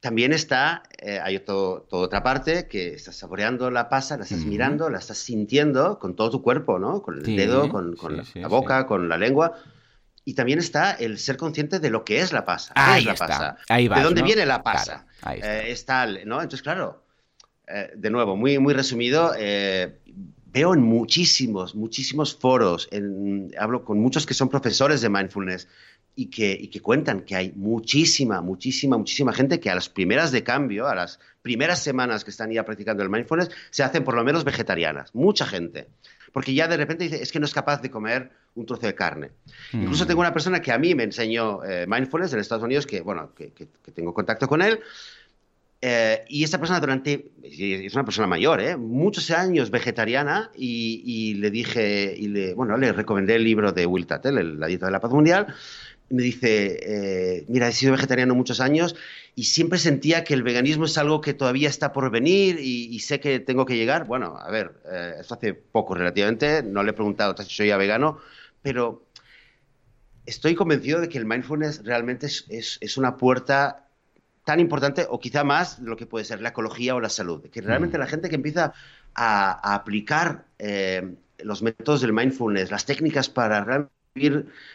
También está, eh, hay toda otra parte, que estás saboreando la pasa, la estás mirando, la estás sintiendo con todo tu cuerpo, ¿no? Con el dedo, con, la, boca, con la lengua. Y también está el ser consciente de lo que es la pasa. ¿Qué Ahí es la está. pasa? Ahí ¿De dónde viene la pasa? Ahí está. Eh, ¿no? Entonces, claro, eh, de nuevo, muy, muy resumido, eh, veo en muchísimos, muchísimos foros, hablo con muchos que son profesores de mindfulness y que, que cuentan que hay muchísima, muchísima, muchísima gente que a las primeras de cambio, a las primeras semanas que están ya practicando el mindfulness, se hacen por lo menos vegetarianas. Mucha gente. Porque ya de repente dice, es que no es capaz de comer un trozo de carne. Incluso mm. tengo una persona que a mí me enseñó eh, mindfulness en Estados Unidos, que, bueno, que tengo contacto con él, Eh, y esta persona durante, es una persona mayor, ¿eh? muchos años vegetariana y, le dije, y le, bueno, le recomendé el libro de Will Tattle, La dieta de la paz mundial, me dice, eh, mira, he sido vegetariano muchos años y siempre sentía que el veganismo es algo que todavía está por venir y, sé que tengo que llegar. Bueno, a ver, eh, esto hace poco relativamente, no le he preguntado si soy ya vegano, pero estoy convencido de que el mindfulness realmente es, una puerta tan importante o quizá más de lo que puede ser la ecología o la salud. Que realmente mm. la gente que empieza a, aplicar eh, los métodos del mindfulness, las técnicas para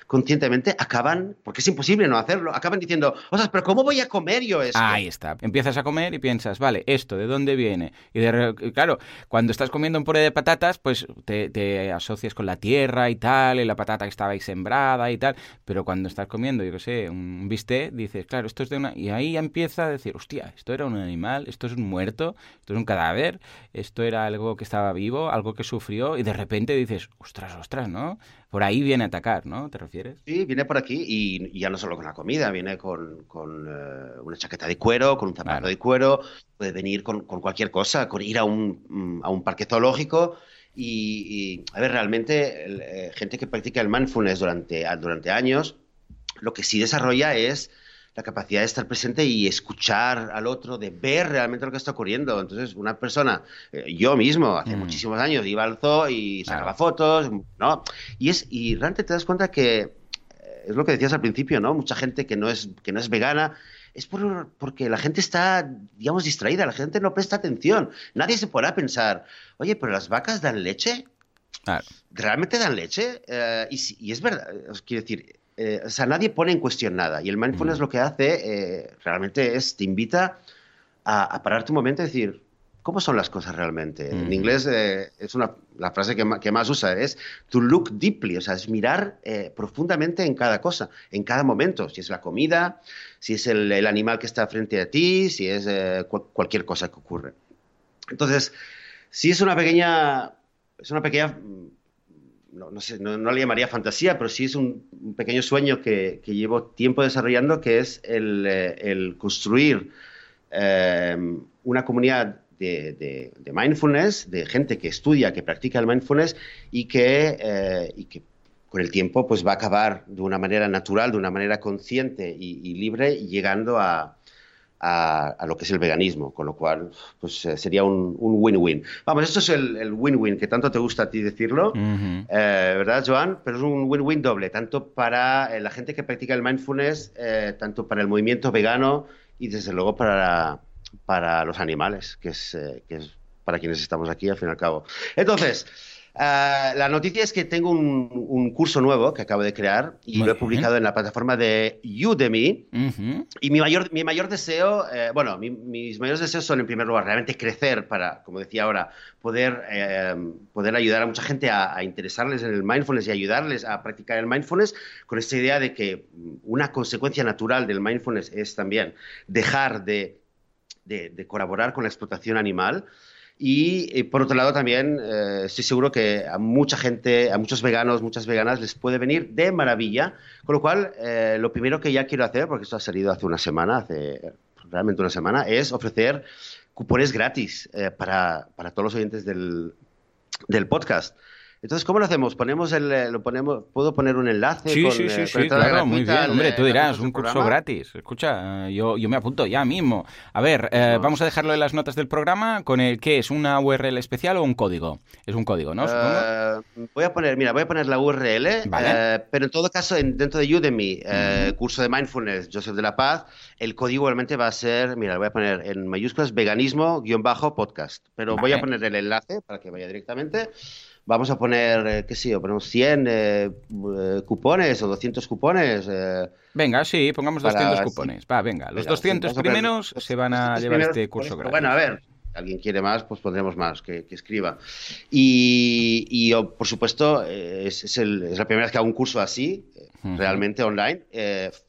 conscientemente, acaban, porque es imposible no hacerlo, acaban diciendo, pero ¿cómo voy a comer yo esto? Ahí está. Empiezas a comer y piensas, vale, ¿esto de dónde viene? Y de, claro, cuando estás comiendo un puré de patatas, pues te, asocias con la tierra y tal, y la patata que estaba ahí sembrada y tal, pero cuando estás comiendo, yo qué sé, un bistec, dices, claro, esto es de una... Y ahí empieza a decir, hostia, esto era un animal, esto es un muerto, esto es un cadáver, esto era algo que estaba vivo, algo que sufrió, y de repente dices, ostras, ostras, ¿no? Por ahí viene a atacar, ¿no? ¿Te refieres? Sí, viene por aquí y, ya no solo con la comida, viene con, eh, una chaqueta de cuero, con un zapato de cuero, puede venir con, cualquier cosa, con ir a un, mm, a un parque zoológico y, a ver, realmente eh, gente que practica el mindfulness durante, durante años, lo que sí desarrolla es la capacidad de estar presente y escuchar al otro, de ver realmente lo que está ocurriendo. Entonces, una persona, eh, yo mismo, hace mm. muchísimos años, iba al zoo y sacaba fotos, ¿no? Y, es, y realmente te das cuenta que eh, es lo que decías al principio, ¿no? Mucha gente que no es, que no es vegana es por, porque la gente está, digamos, distraída, la gente no presta atención. Nadie se podrá pensar, oye, pero las vacas dan leche. ¿Realmente dan leche? Eh, y, y, es verdad, os quiero decir, eh, o sea, nadie pone en cuestión nada. Y el mindfulness mm. lo que hace eh, realmente es, te invita a, parar tu momento y decir, ¿cómo son las cosas realmente? En mm. inglés eh, es una, la frase que, que, más usa es to look deeply, o sea, es mirar profundamente en cada cosa, en cada momento, si es la comida, si es el, el animal que está frente a ti, si es cualquier cosa que ocurre. Entonces, si es una pequeña, es una pequeña no, sé, no, le llamaría fantasía, pero sí es un, pequeño sueño que, llevo tiempo desarrollando, que es el, eh, construir eh, una comunidad de, mindfulness, de gente que estudia, que practica el mindfulness y que, eh, y que con el tiempo pues va a acabar de una manera natural, de una manera consciente y libre, llegando a, a, lo que es el veganismo, con lo cual pues, eh, sería un win-win. Vamos, esto es el win-win, que tanto te gusta a ti decirlo, eh, ¿verdad, Joan? Pero es un win-win doble, tanto para eh, la gente que practica el mindfulness, tanto para el movimiento vegano y desde luego para, para los animales, que es, que es para quienes estamos aquí al fin y al cabo. Entonces, Ah, la noticia es que tengo un, curso nuevo que acabo de crear y lo he publicado en la plataforma de Udemy. Y mi mayor, mi mayor deseo, eh, bueno, mis mayores deseos son en primer lugar realmente crecer para, como decía ahora, poder, eh, poder ayudar a mucha gente a, interesarles en el mindfulness y ayudarles a practicar el mindfulness con esta idea de que una consecuencia natural del mindfulness es también dejar de, de colaborar con la explotación animal. Y, por otro lado también eh, estoy seguro que a mucha gente, a muchos veganos, muchas veganas les puede venir de maravilla. Con lo cual, eh, lo primero que ya quiero hacer, porque esto ha salido hace una semana, hace realmente una semana, es ofrecer cupones gratis eh, para, para, todos los oyentes del, del podcast. Entonces, ¿cómo lo hacemos? Ponemos el, eh, lo ponemos, puedo poner un enlace. Sí, sí, sí, sí, claro, muy bien. Hombre, tú dirás, un curso gratis. Escucha, yo, yo me apunto ya mismo. A ver, eh, vamos a dejarlo en las notas del programa con el que es una URL especial o un código. Es un código, ¿no? Uh, voy a poner, mira, voy a poner la URL, pero en todo caso, dentro de Udemy, curso de mindfulness, Joseph de la Paz, el código realmente va a ser, mira, lo voy a poner en mayúsculas, veganismo-podcast. Pero voy a poner el enlace para que vaya directamente vamos a poner, eh, qué sé yo, ponemos 100 eh, eh, cupones o 200 cupones. venga, sí, pongamos 200 cupones. Va, venga, los 200 primeros se van a llevar este curso gratis. Bueno, a ver, alguien quiere más, pues pondremos más, que, escriba. Y, y por supuesto, es, es, la primera vez que hago un curso así, realmente online.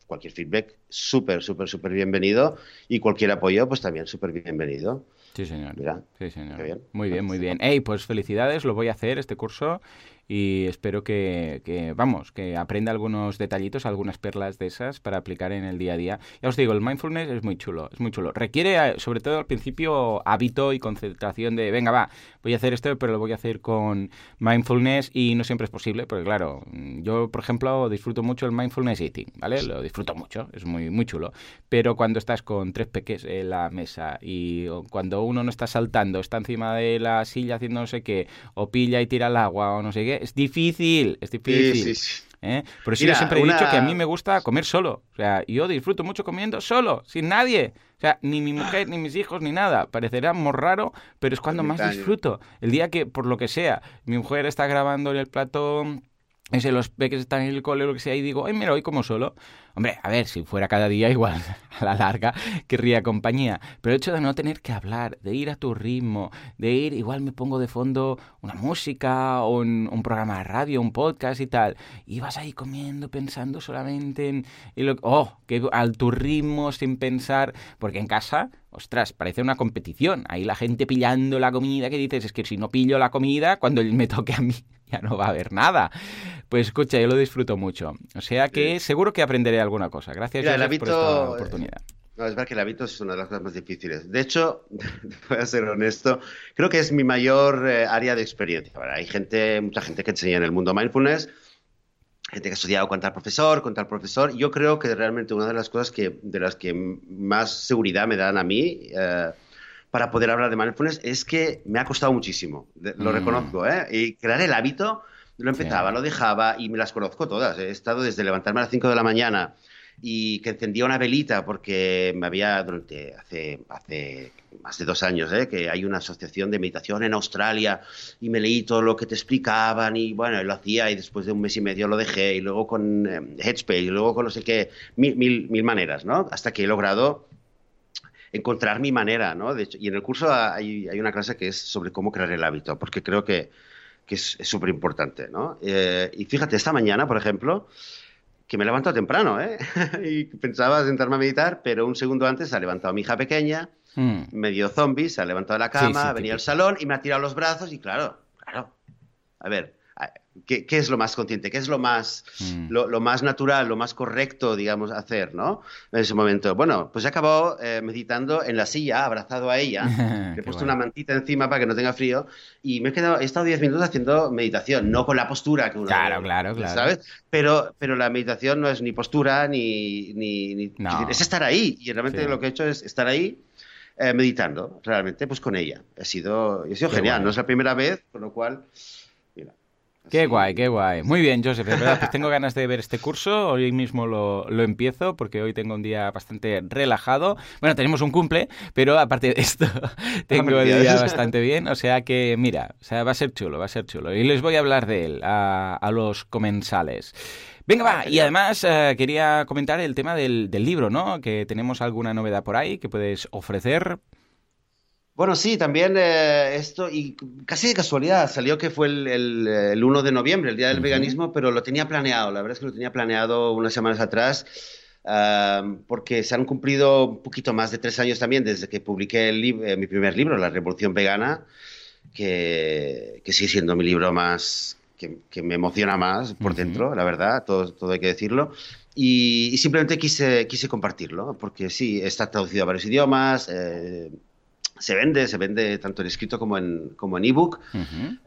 cualquier feedback, súper, súper, súper bienvenido. Y cualquier apoyo, pues también súper bienvenido. Sí, señor. sí, señor. Muy bien, muy bien. Hey, pues felicidades, lo voy a hacer este curso y espero que, vamos, que aprenda algunos detallitos, algunas perlas de esas para aplicar en el día a día. Ya os digo, el mindfulness es muy chulo, es muy chulo. Requiere, eh, sobre todo al principio, hábito y concentración de, venga, va, voy a hacer esto, pero lo voy a hacer con mindfulness y no siempre es posible, porque claro, yo, por ejemplo, disfruto mucho el mindfulness eating, ¿vale? Lo disfruto mucho, es muy, muy chulo. Pero cuando estás con tres peques en la mesa y cuando uno no está saltando, está encima de la silla haciendo no sé qué, o pilla y tira el agua o no sé qué, es difícil, es difícil. ¿eh? Por eso yo siempre he dicho que a mí me gusta comer solo. O sea, yo disfruto mucho comiendo solo, sin nadie. O sea, ni mi mujer, ni mis hijos, ni nada. Parecerá muy raro, pero es cuando más disfruto. El día que, por lo que sea, mi mujer está grabando en el plato ese los peques están en el cole o lo que sea y digo, ay, mira, hoy como solo. Hombre, a ver, si fuera cada día igual, a la larga, querría compañía. Pero el hecho de no tener que hablar, de ir a tu ritmo, de ir, igual me pongo de fondo una música o un, programa de radio, un podcast y tal. Y vas ahí comiendo, pensando solamente en... lo, oh, que al tu ritmo, sin pensar... Porque en casa, ostras, parece una competición. Ahí la gente pillando la comida que dices, es que si no pillo la comida, cuando me toque a mí ya no va a haber nada. Pues escucha, yo lo disfruto mucho. O sea que seguro que aprenderé alguna cosa. Gracias por esta oportunidad. No, es verdad que el hábito es una de las cosas más difíciles. De hecho, voy a ser honesto, creo que es mi mayor eh, área de experiencia. hay gente, mucha gente que enseña en el mundo mindfulness, gente que ha estudiado con tal profesor, con tal profesor. Yo creo que realmente una de las cosas que, de las que más seguridad me dan a mí eh, para poder hablar de mindfulness es que me ha costado muchísimo, lo mm. reconozco, ¿eh? Y crear el hábito, lo empezaba, lo dejaba y me las conozco todas. He estado desde levantarme a las 5 de la mañana y que encendía una velita porque me había, durante, hace, hace más de dos años, ¿eh? que hay una asociación de meditación en Australia y me leí todo lo que te explicaban y bueno, lo hacía y después de un mes y medio lo dejé y luego con eh, Headspace y luego con no sé qué, mil, mil, mil maneras, ¿no? Hasta que he logrado encontrar mi manera, ¿no? De hecho, y en el curso hay, una clase que es sobre cómo crear el hábito, porque creo que, es súper importante, ¿no? Eh, y fíjate, esta mañana, por ejemplo, que me he levantado temprano, ¿eh? y pensaba sentarme a meditar, pero un segundo antes se ha levantado mi hija pequeña, hmm. medio zombie, se ha levantado de la cama, venía al salón y me ha tirado los brazos y claro, claro, a ver, ¿Qué, es lo más consciente? ¿Qué es lo más, mm. lo, más natural, lo más correcto, digamos, hacer, ¿no? En ese momento. Bueno, pues he acabado eh, meditando en la silla, abrazado a ella. Le he puesto una mantita encima para que no tenga frío y me he quedado, he estado 10 minutos haciendo meditación, no con la postura que uno Claro, claro, claro. ¿Sabes? Pero, pero la meditación no es ni postura ni... ni, Es estar ahí. Y realmente lo que he hecho es estar ahí eh, meditando, realmente, pues con ella. Ha sido, ha sido genial. No es la primera vez, con lo cual... Qué guay, qué guay. Muy bien, Joseph. verdad, pues tengo ganas de ver este curso. Hoy mismo lo, lo, empiezo porque hoy tengo un día bastante relajado. Bueno, tenemos un cumple, pero aparte de esto, tengo el día bastante bien. O sea que, mira, o sea, va a ser chulo, va a ser chulo. Y les voy a hablar de él a, a los comensales. Venga, va. Y además eh, quería comentar el tema del, del libro, ¿no? Que tenemos alguna novedad por ahí que puedes ofrecer. Bueno, sí, también eh, esto, y casi de casualidad, salió que fue el, el, 1 de noviembre, el Día del Veganismo, pero lo tenía planeado, la verdad es que lo tenía planeado unas semanas atrás, porque se han cumplido un poquito más de tres años también desde que publiqué el eh, mi primer libro, La Revolución Vegana, que, que sigue siendo mi libro más, que, que me emociona más por dentro, la verdad, todo, todo hay que decirlo. Y, simplemente quise, quise compartirlo, porque sí, está traducido a varios idiomas. Eh, se vende, se vende tanto en escrito como en, como en ebook.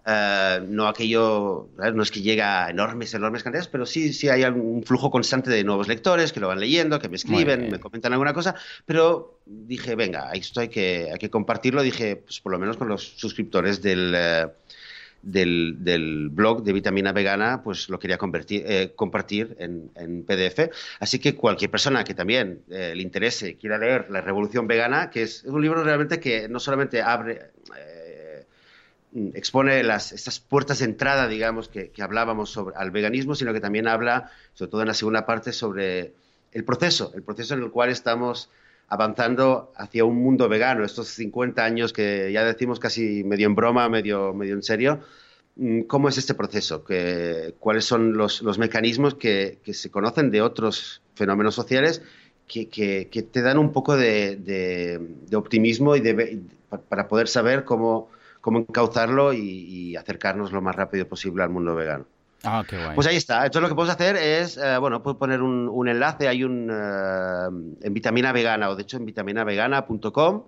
Eh, no aquello, no es que llega a enormes, enormes cantidades, pero sí, sí hay un flujo constante de nuevos lectores que lo van leyendo, que me escriben, me comentan alguna cosa, pero dije, venga, esto hay que, hay que compartirlo, dije, pues por lo menos con los suscriptores del... Eh, del, blog de Vitamina Vegana, pues lo quería eh, compartir en, PDF. Así que cualquier persona que también eh, le interese, quiera leer La Revolución Vegana, que es un libro realmente que no solamente abre, eh, expone las, estas puertas de entrada, digamos, que, hablábamos sobre al veganismo, sino que también habla, sobre todo en la segunda parte, sobre el proceso, el proceso en el cual estamos avanzando hacia un mundo vegano, estos 50 años que ya decimos casi medio en broma, medio, medio en serio, mm, ¿cómo es este proceso? ¿Cuáles son los, mecanismos que, se conocen de otros fenómenos sociales que, te dan un poco de, optimismo y para poder saber cómo, cómo encauzarlo y, acercarnos lo más rápido posible al mundo vegano. Ah, qué. Pues ahí está. Entonces lo que puedes hacer es, eh, bueno, puedes poner un, enlace, hay un en vitamina vegana, o de hecho en vitaminavegana.com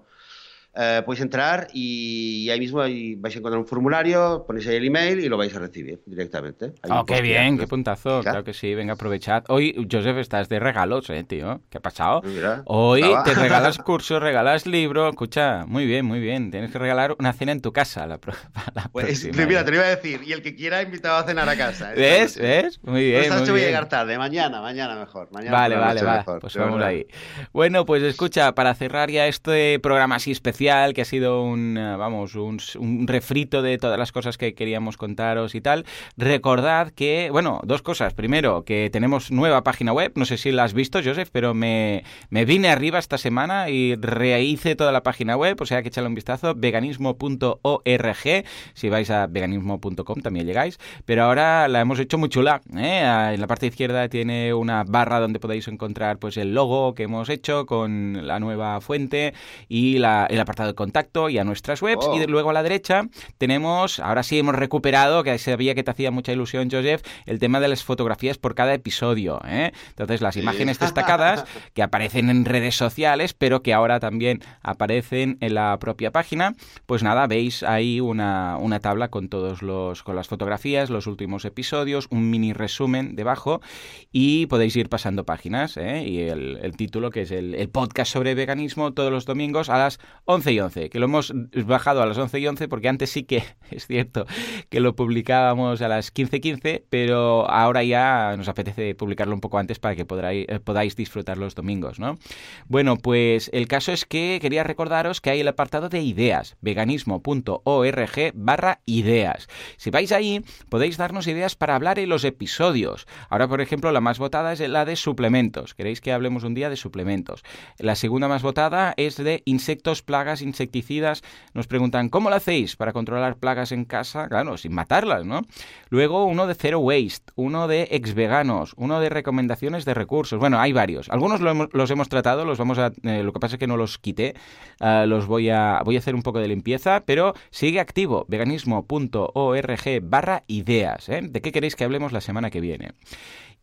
eh, podéis entrar y ahí mismo vais a encontrar un formulario, ponéis ahí el email y lo vais a recibir directamente. oh, qué bien, qué puntazo. Claro que sí, venga, aprovechad. Hoy, Joseph, estás de regalos, ¿eh, tío? ¿Qué ha pasado? Hoy te regalas cursos, regalas libro. Escucha, muy bien, muy bien. Tienes que regalar una cena en tu casa. La, pues, mira, te lo iba a decir. Y el que quiera, invitado a cenar a casa. ¿Ves? ¿Ves? Muy bien. Esta noche voy a llegar tarde, mañana, mañana mejor. Mañana vale, vale, vale. Pues vamos ahí. Bueno, pues escucha, para cerrar ya este programa así especial, que ha sido un, eh, vamos, un, refrito de todas las cosas que queríamos contaros y tal. Recordad que, bueno, dos cosas. Primero, que tenemos nueva página web. No sé si la has visto, Joseph, pero me, me vine arriba esta semana y rehice toda la página web. O sea que echarle un vistazo. veganismo.org. Si vais a veganismo.com también llegáis. Pero ahora la hemos hecho muy chula. ¿eh? En la parte izquierda tiene una barra donde podéis encontrar pues el logo que hemos hecho con la nueva fuente y la, la parte de contacto y a nuestras webs. Y oh. luego a la derecha tenemos, ahora sí hemos recuperado, que sabía que te hacía mucha ilusión, Joseph, el tema de las fotografías por cada episodio. ¿eh? Entonces, las imágenes destacadas que aparecen en redes sociales, pero que ahora también aparecen en la propia página. Pues nada, veis ahí una, una tabla con todos los, con las fotografías, los últimos episodios, un mini resumen debajo y podéis ir pasando páginas. ¿eh? Y el, título, que es el, el podcast sobre veganismo, todos los domingos a las 11 y 11, que lo hemos bajado a las 11 y 11 porque antes sí que es cierto que lo publicábamos a las 15 15, pero ahora ya nos apetece publicarlo un poco antes para que podáis, eh, podáis disfrutar los domingos, ¿no? Bueno, pues el caso es que quería recordaros que hay el apartado de ideas, veganismo.org barra ideas. Si vais ahí, podéis darnos ideas para hablar en los episodios. Ahora, por ejemplo, la más votada es la de suplementos. ¿Queréis que hablemos un día de suplementos? La segunda más votada es de insectos, plagas insecticidas, nos preguntan, ¿cómo lo hacéis para controlar plagas en casa? Claro, sin matarlas, ¿no? Luego uno de Zero Waste, uno de ex veganos, uno de recomendaciones de recursos. Bueno, hay varios. Algunos los hemos tratado, los vamos a... Eh, lo que pasa es que no los quité. Ah, los voy a, voy a hacer un poco de limpieza, pero sigue activo, veganismo.org barra ideas. ¿eh? ¿De qué queréis que hablemos la semana que viene?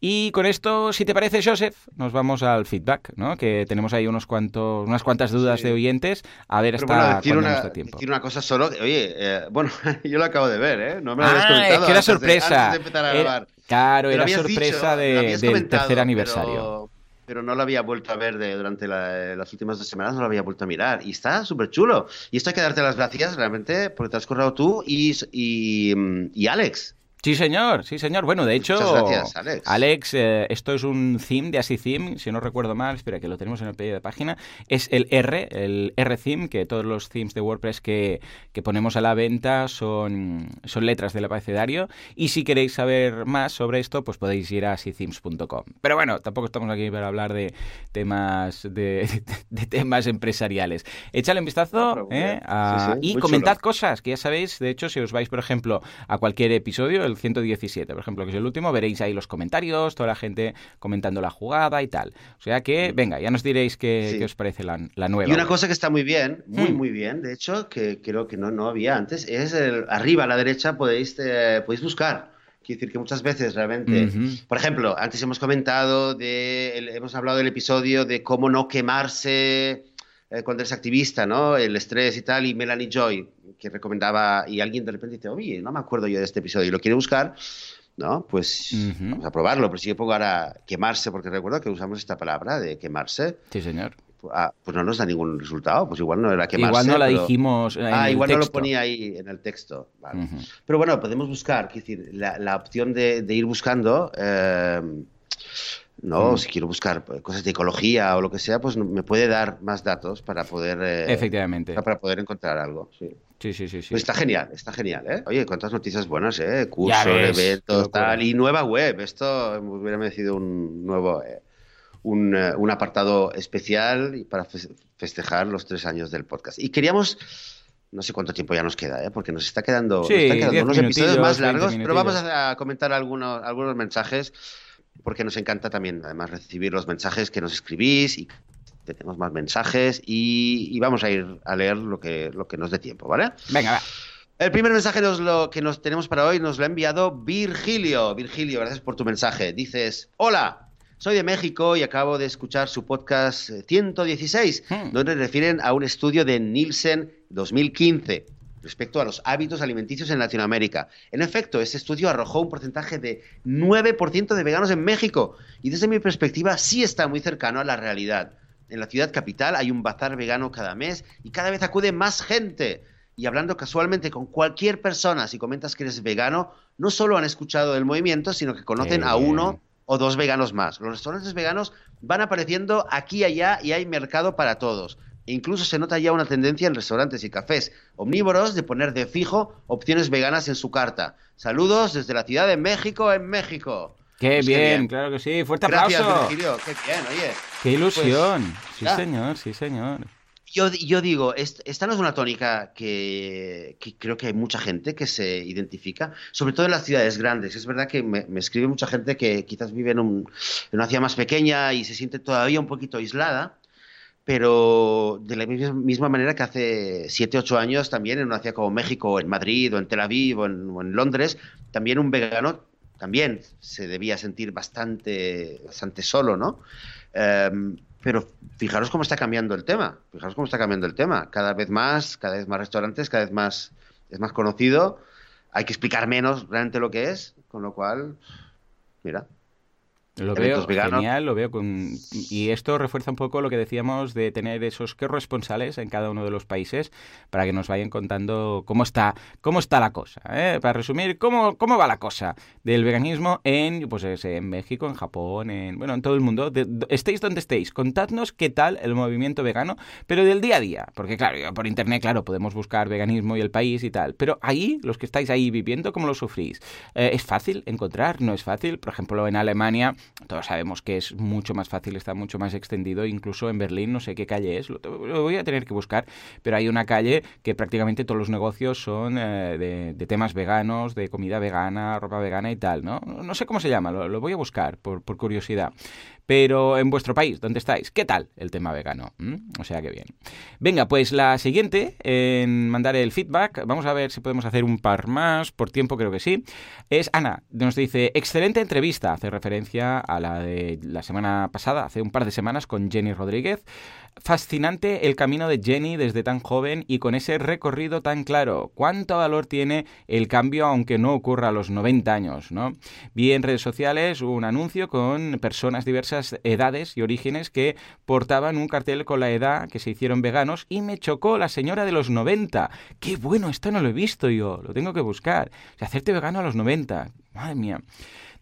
Y con esto, si te parece, Joseph, nos vamos al feedback, ¿no? Que tenemos ahí unos cuantos, unas cuantas dudas de oyentes. A ver hasta bueno, una, tiempo. Decir una cosa solo. oye, eh, bueno, yo lo acabo de ver, ¿eh? No me lo habías ah, Es que era sorpresa. claro, era sorpresa de, del tercer aniversario. Pero, no lo había vuelto a ver de, durante las últimas dos semanas, no lo había vuelto a mirar. Y está súper chulo. Y esto hay que darte las gracias realmente porque te has corrido tú y, y Alex. Sí, señor, sí, señor. Bueno, de hecho, gracias, Alex. Alex eh, esto es un theme de Así Theme, si no recuerdo mal, espera que lo tenemos en el pedido de página. Es el R, el R theme, que todos los themes de WordPress que, que ponemos a la venta son, son letras del abecedario. Y si queréis saber más sobre esto, pues podéis ir a asythemes.com. Pero bueno, tampoco estamos aquí para hablar de temas de, de temas empresariales. Échale un vistazo ¿eh? y comentad cosas, que ya sabéis, de hecho, si os vais, por ejemplo, a cualquier episodio, el 117, por ejemplo, que es el último, veréis ahí los comentarios, toda la gente comentando la jugada y tal. O sea que, mm. venga, ya nos diréis qué, os parece la, nueva. Y una cosa que está muy bien, muy, hmm. muy bien, de hecho, que creo que no, no había antes, es el, arriba a la derecha podéis, eh, podéis buscar. Quiere decir que muchas veces realmente, por ejemplo, antes hemos comentado, de, hemos hablado del episodio de cómo no quemarse eh, cuando eres activista, ¿no? El estrés y tal, y Melanie Joy, que recomendaba, y alguien de repente dice, oye, no me acuerdo yo de este episodio, y lo quiere buscar, ¿no? Pues vamos a probarlo, pero si yo pongo ahora quemarse, porque recuerdo que usamos esta palabra de quemarse. Sí, señor. Ah, pues no nos da ningún resultado, pues igual no era quemarse. Igual no la dijimos. En ah, igual no lo ponía ahí en el texto. Pero bueno, podemos buscar, decir, la, opción de, ir buscando. Eh, ¿no? Mm. Si quiero buscar pues, cosas de ecología o lo que sea, pues me puede dar más datos para poder... Eh, Efectivamente. Para poder encontrar algo, sí. Sí, sí, sí. Pues está genial, está genial, ¿eh? Oye, cuántas noticias buenas, ¿eh? Cursos, eventos, tal, y nueva web. Esto hubiera merecido un nuevo... Eh, un, eh, un, apartado especial para festejar los tres años del podcast. Y queríamos no sé cuánto tiempo ya nos queda, ¿eh? porque nos está quedando, nos están quedando unos episodios más largos, pero vamos a comentar algunos, algunos mensajes porque nos encanta también, además, recibir los mensajes que nos escribís y tenemos más mensajes y, vamos a ir a leer lo que, lo que nos dé tiempo, ¿vale? Venga, va. El primer mensaje lo, que nos tenemos para hoy nos lo ha enviado Virgilio. Virgilio, gracias por tu mensaje. Dices, hola, soy de México y acabo de escuchar su podcast 116, hmm. donde refieren a un estudio de Nielsen 2015 respecto a los hábitos alimenticios en Latinoamérica. En efecto, ese estudio arrojó un porcentaje de 9% de veganos en México y desde mi perspectiva sí está muy cercano a la realidad. En la ciudad capital hay un bazar vegano cada mes y cada vez acude más gente y hablando casualmente con cualquier persona, si comentas que eres vegano, no solo han escuchado del movimiento, sino que conocen a uno o dos veganos más. Los restaurantes veganos van apareciendo aquí y allá y hay mercado para todos. Incluso se nota ya una tendencia en restaurantes y cafés omnívoros de poner de fijo opciones veganas en su carta. Saludos desde la Ciudad de México, en México. Qué, pues bien, claro que sí. Fuerte Gracias, aplauso. Qué bien, oye. Qué ilusión. Pues, sí, señor, sí, señor. Yo, digo, esta no es una tónica que, creo que hay mucha gente que se identifica, sobre todo en las ciudades grandes. Es verdad que me, escribe mucha gente que quizás vive en, una ciudad más pequeña y se siente todavía un poquito aislada, pero de la misma manera que hace 7, 8 años también en una ciudad como México, o en Madrid, o en Tel Aviv, o en, Londres, también un vegano también se debía sentir bastante, bastante solo, ¿no? Em, pero fijaros cómo está cambiando el tema, fijaros cómo está cambiando el tema. Cada vez más, cada vez más restaurantes, cada vez más es más conocido. Hay que explicar menos realmente lo que es, con lo cual, mira, lo veo genial, lo veo con... Y esto refuerza un poco lo que decíamos de tener esos corresponsales en cada uno de los países para que nos vayan contando cómo está, cómo está la cosa. ¿eh? Para resumir, cómo, cómo va la cosa del veganismo en, pues, en México, en Japón, en, bueno, en todo el mundo. estéis donde estéis, contadnos qué tal el movimiento vegano, pero del día a día. Porque claro, por internet, claro, podemos buscar veganismo y el país y tal. Pero ahí, los que estáis ahí viviendo, ¿cómo lo sufrís? Eh, ¿Es fácil encontrar? ¿No es fácil? Por ejemplo, en Alemania todos sabemos que es mucho más fácil, está mucho más extendido, incluso en Berlín, no sé qué calle es, lo, voy a tener que buscar, pero hay una calle que prácticamente todos los negocios son eh, de, temas veganos, de comida vegana, ropa vegana y tal, ¿no? No sé cómo se llama, lo, voy a buscar por curiosidad. Pero en vuestro país, ¿dónde estáis? ¿Qué tal el tema vegano? ¿Mm? O sea que bien. Venga, pues la siguiente en mandar el feedback, vamos a ver si podemos hacer un par más, por tiempo creo que sí, es Ana, nos dice, excelente entrevista, hace referencia a la de la semana pasada, hace un par de semanas con Jenny Rodríguez. Fascinante el camino de Jenny desde tan joven y con ese recorrido tan claro. ¿Cuánto valor tiene el cambio aunque no ocurra a los 90 años? ¿no? Vi en redes sociales un anuncio con personas diversas edades y orígenes que portaban un cartel con la edad que se hicieron veganos y me chocó la señora de los 90. ¡Qué bueno! Esto no lo he visto yo, lo tengo que buscar. hacerte vegano a los 90. Madre mía.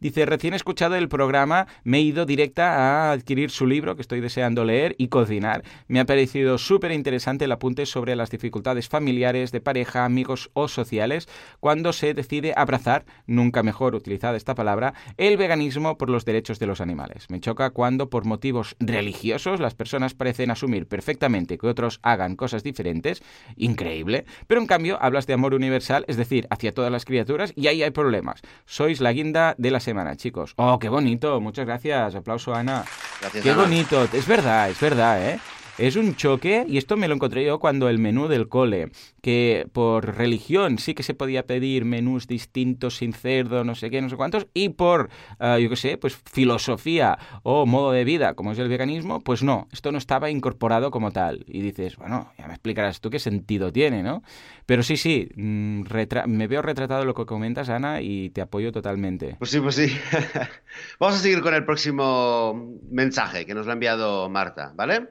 Dice, recién escuchado el programa, me he ido directa a adquirir su libro que estoy deseando leer y cocinar. Me ha parecido súper interesante el apunte sobre las dificultades familiares, de pareja, amigos o sociales cuando se decide abrazar, nunca mejor utilizada esta palabra, el veganismo por los derechos de los animales. Me choca cuando por motivos religiosos las personas parecen asumir perfectamente que otros hagan cosas diferentes, increíble, pero en cambio hablas de amor universal, es decir, hacia todas las criaturas y ahí hay problemas. Sois la guinda de la semana chicos. Oh, qué bonito. Muchas gracias. Aplauso, Ana. Gracias, qué bonito. Es verdad, es verdad, ¿eh? Es un choque, y esto me lo encontré yo cuando el menú del cole, que por religión sí que se podía pedir menús distintos sin cerdo, no sé qué, no sé cuántos, y por, ah, yo qué sé, pues filosofía o modo de vida, como es el veganismo, pues no, esto no estaba incorporado como tal. Y dices, bueno, ya me explicarás tú qué sentido tiene, ¿no? Pero sí, sí, mm, me veo retratado lo que comentas, Ana, y te apoyo totalmente. Pues sí, pues sí. Vamos a seguir con el próximo mensaje que nos lo ha enviado Marta, ¿vale?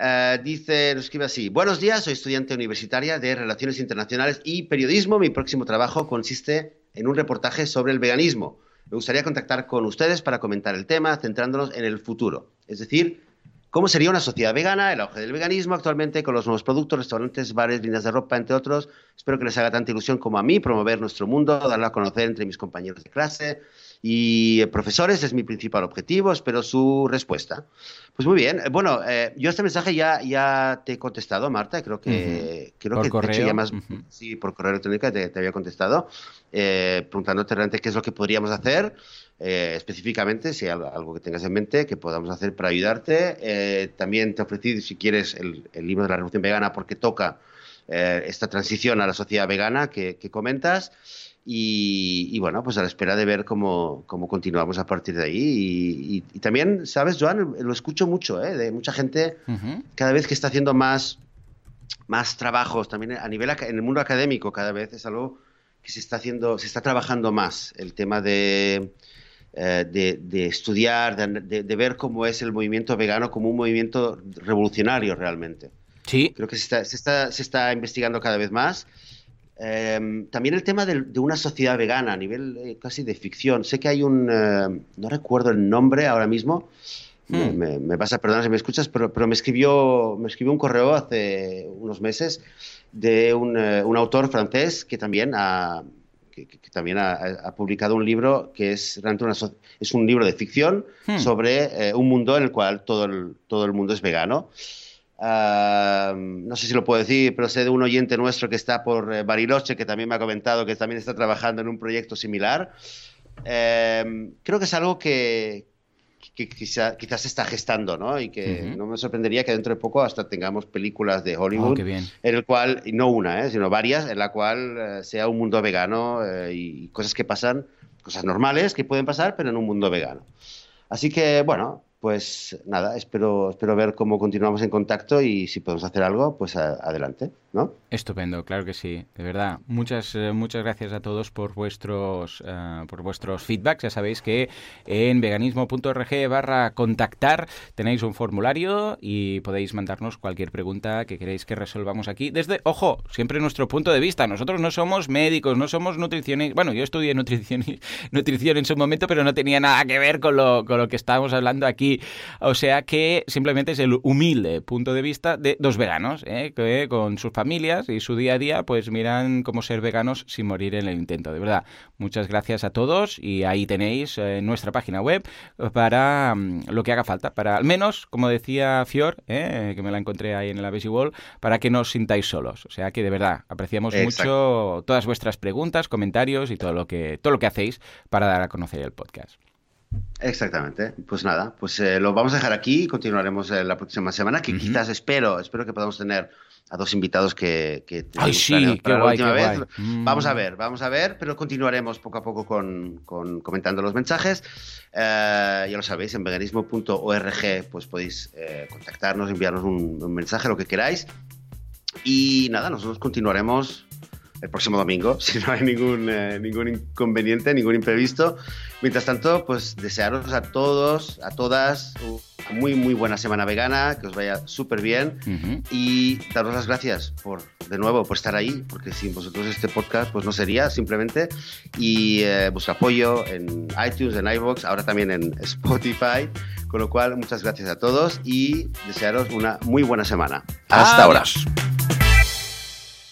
Eh, dice, nos escribe así, buenos días, soy estudiante universitaria de Relaciones Internacionales y Periodismo. Mi próximo trabajo consiste en un reportaje sobre el veganismo. Me gustaría contactar con ustedes para comentar el tema, centrándonos en el futuro. Es decir, cómo sería una sociedad vegana, el auge del veganismo actualmente con los nuevos productos, restaurantes, bares, líneas de ropa, entre otros. Espero que les haga tanta ilusión como a mí promover nuestro mundo, darlo a conocer entre mis compañeros de clase y eh, profesores es mi principal objetivo. Espero su respuesta. Pues muy bien. Bueno, eh, yo este mensaje ya, ya te he contestado, Marta. Creo que, creo por que correo. ya más, sí, por correo electrónico te, había contestado, eh, preguntándote realmente qué es lo que podríamos hacer. específicamente, si hay algo que tengas en mente que podamos hacer para ayudarte. también te ofrecí, si quieres, el, el libro de la Revolución Vegana porque toca eh, esta transición a la sociedad vegana que, comentas. Y, bueno, pues a la espera de ver cómo, cómo continuamos a partir de ahí. Y, también, ¿sabes, Joan? Lo escucho mucho, ¿eh? De mucha gente cada vez que está haciendo más, más trabajos, también a nivel en el mundo académico, cada vez es algo que se está haciendo, se está trabajando más, el tema de, eh, de, estudiar, de, ver cómo es el movimiento vegano como un movimiento revolucionario realmente. Sí. Creo que se está, se está, se está investigando cada vez más. Em, también el tema de, una sociedad vegana a nivel eh, casi de ficción. Sé que hay un, eh, no recuerdo el nombre ahora mismo, hmm. me, me, vas a perdonar si me escuchas, pero, pero, me, escribió, me escribió un correo hace unos meses de un, un autor francés que también ha, que, también ha, publicado un libro que es es un libro de ficción hmm. sobre un mundo en el cual todo el, todo el mundo es vegano no sé si lo puedo decir, pero sé de un oyente nuestro que está por eh, Bariloche, que también me ha comentado que también está trabajando en un proyecto similar. Em, creo que es algo que, quizás se está gestando, ¿no? Y que no me sorprendería que dentro de poco hasta tengamos películas de Hollywood, oh, en el cual, y no una, ¿eh? sino varias, en la cual eh, sea un mundo vegano y cosas que pasan, cosas normales que pueden pasar, pero en un mundo vegano. Así que, bueno, pues nada, espero, espero ver cómo continuamos en contacto y si podemos hacer algo, pues adelante, Estupendo, claro que sí, de verdad. Muchas, eh, muchas gracias a todos por vuestros, uh, por vuestros feedbacks. Ya sabéis que en veganismo.org barra contactar tenéis un formulario y podéis mandarnos cualquier pregunta que queréis que resolvamos aquí. Desde, ojo, siempre nuestro punto de vista. Nosotros no somos médicos, no somos nutricionistas. Bueno, yo estudié nutrición, nutrición en su momento, pero no tenía nada que ver con lo, con lo que estábamos hablando aquí o sea que simplemente es el humilde punto de vista de dos veganos, ¿eh? con sus familias y su día a día, pues miran cómo ser veganos sin morir en el intento. De verdad, muchas gracias a todos y ahí tenéis eh, nuestra página web para mm, lo que haga falta, para al menos, como decía Fior, ¿eh? que me la encontré ahí en la Basic Wall, para que no os sintáis solos. O sea que de verdad apreciamos mucho todas vuestras preguntas, comentarios y todo lo que todo lo que hacéis para dar a conocer el podcast. Exactamente. Pues nada, pues eh, lo vamos a dejar aquí y continuaremos eh, la próxima semana, que quizás espero, espero que podamos tener a dos invitados que, que Ay, sí, qué guay, vez. Mm. Vamos a ver, vamos a ver, pero continuaremos poco a poco con, comentando los mensajes. Eh, ya lo sabéis, en veganismo.org pues podéis contactarnos, enviarnos un mensaje, lo que queráis. Y nada, nosotros continuaremos el próximo domingo, si no hay ningún, eh, ningún inconveniente, ningún imprevisto. Mientras tanto, pues desearos a todos, a todas, una muy, muy buena semana vegana, que os vaya súper bien y daros las gracias por, de nuevo, por estar ahí, porque sin vosotros este podcast pues no sería simplemente. Y eh, vuestro apoyo en iTunes, en iVoox, ahora también en Spotify. Con lo cual, muchas gracias a todos y desearos una muy buena semana. Hasta ahora.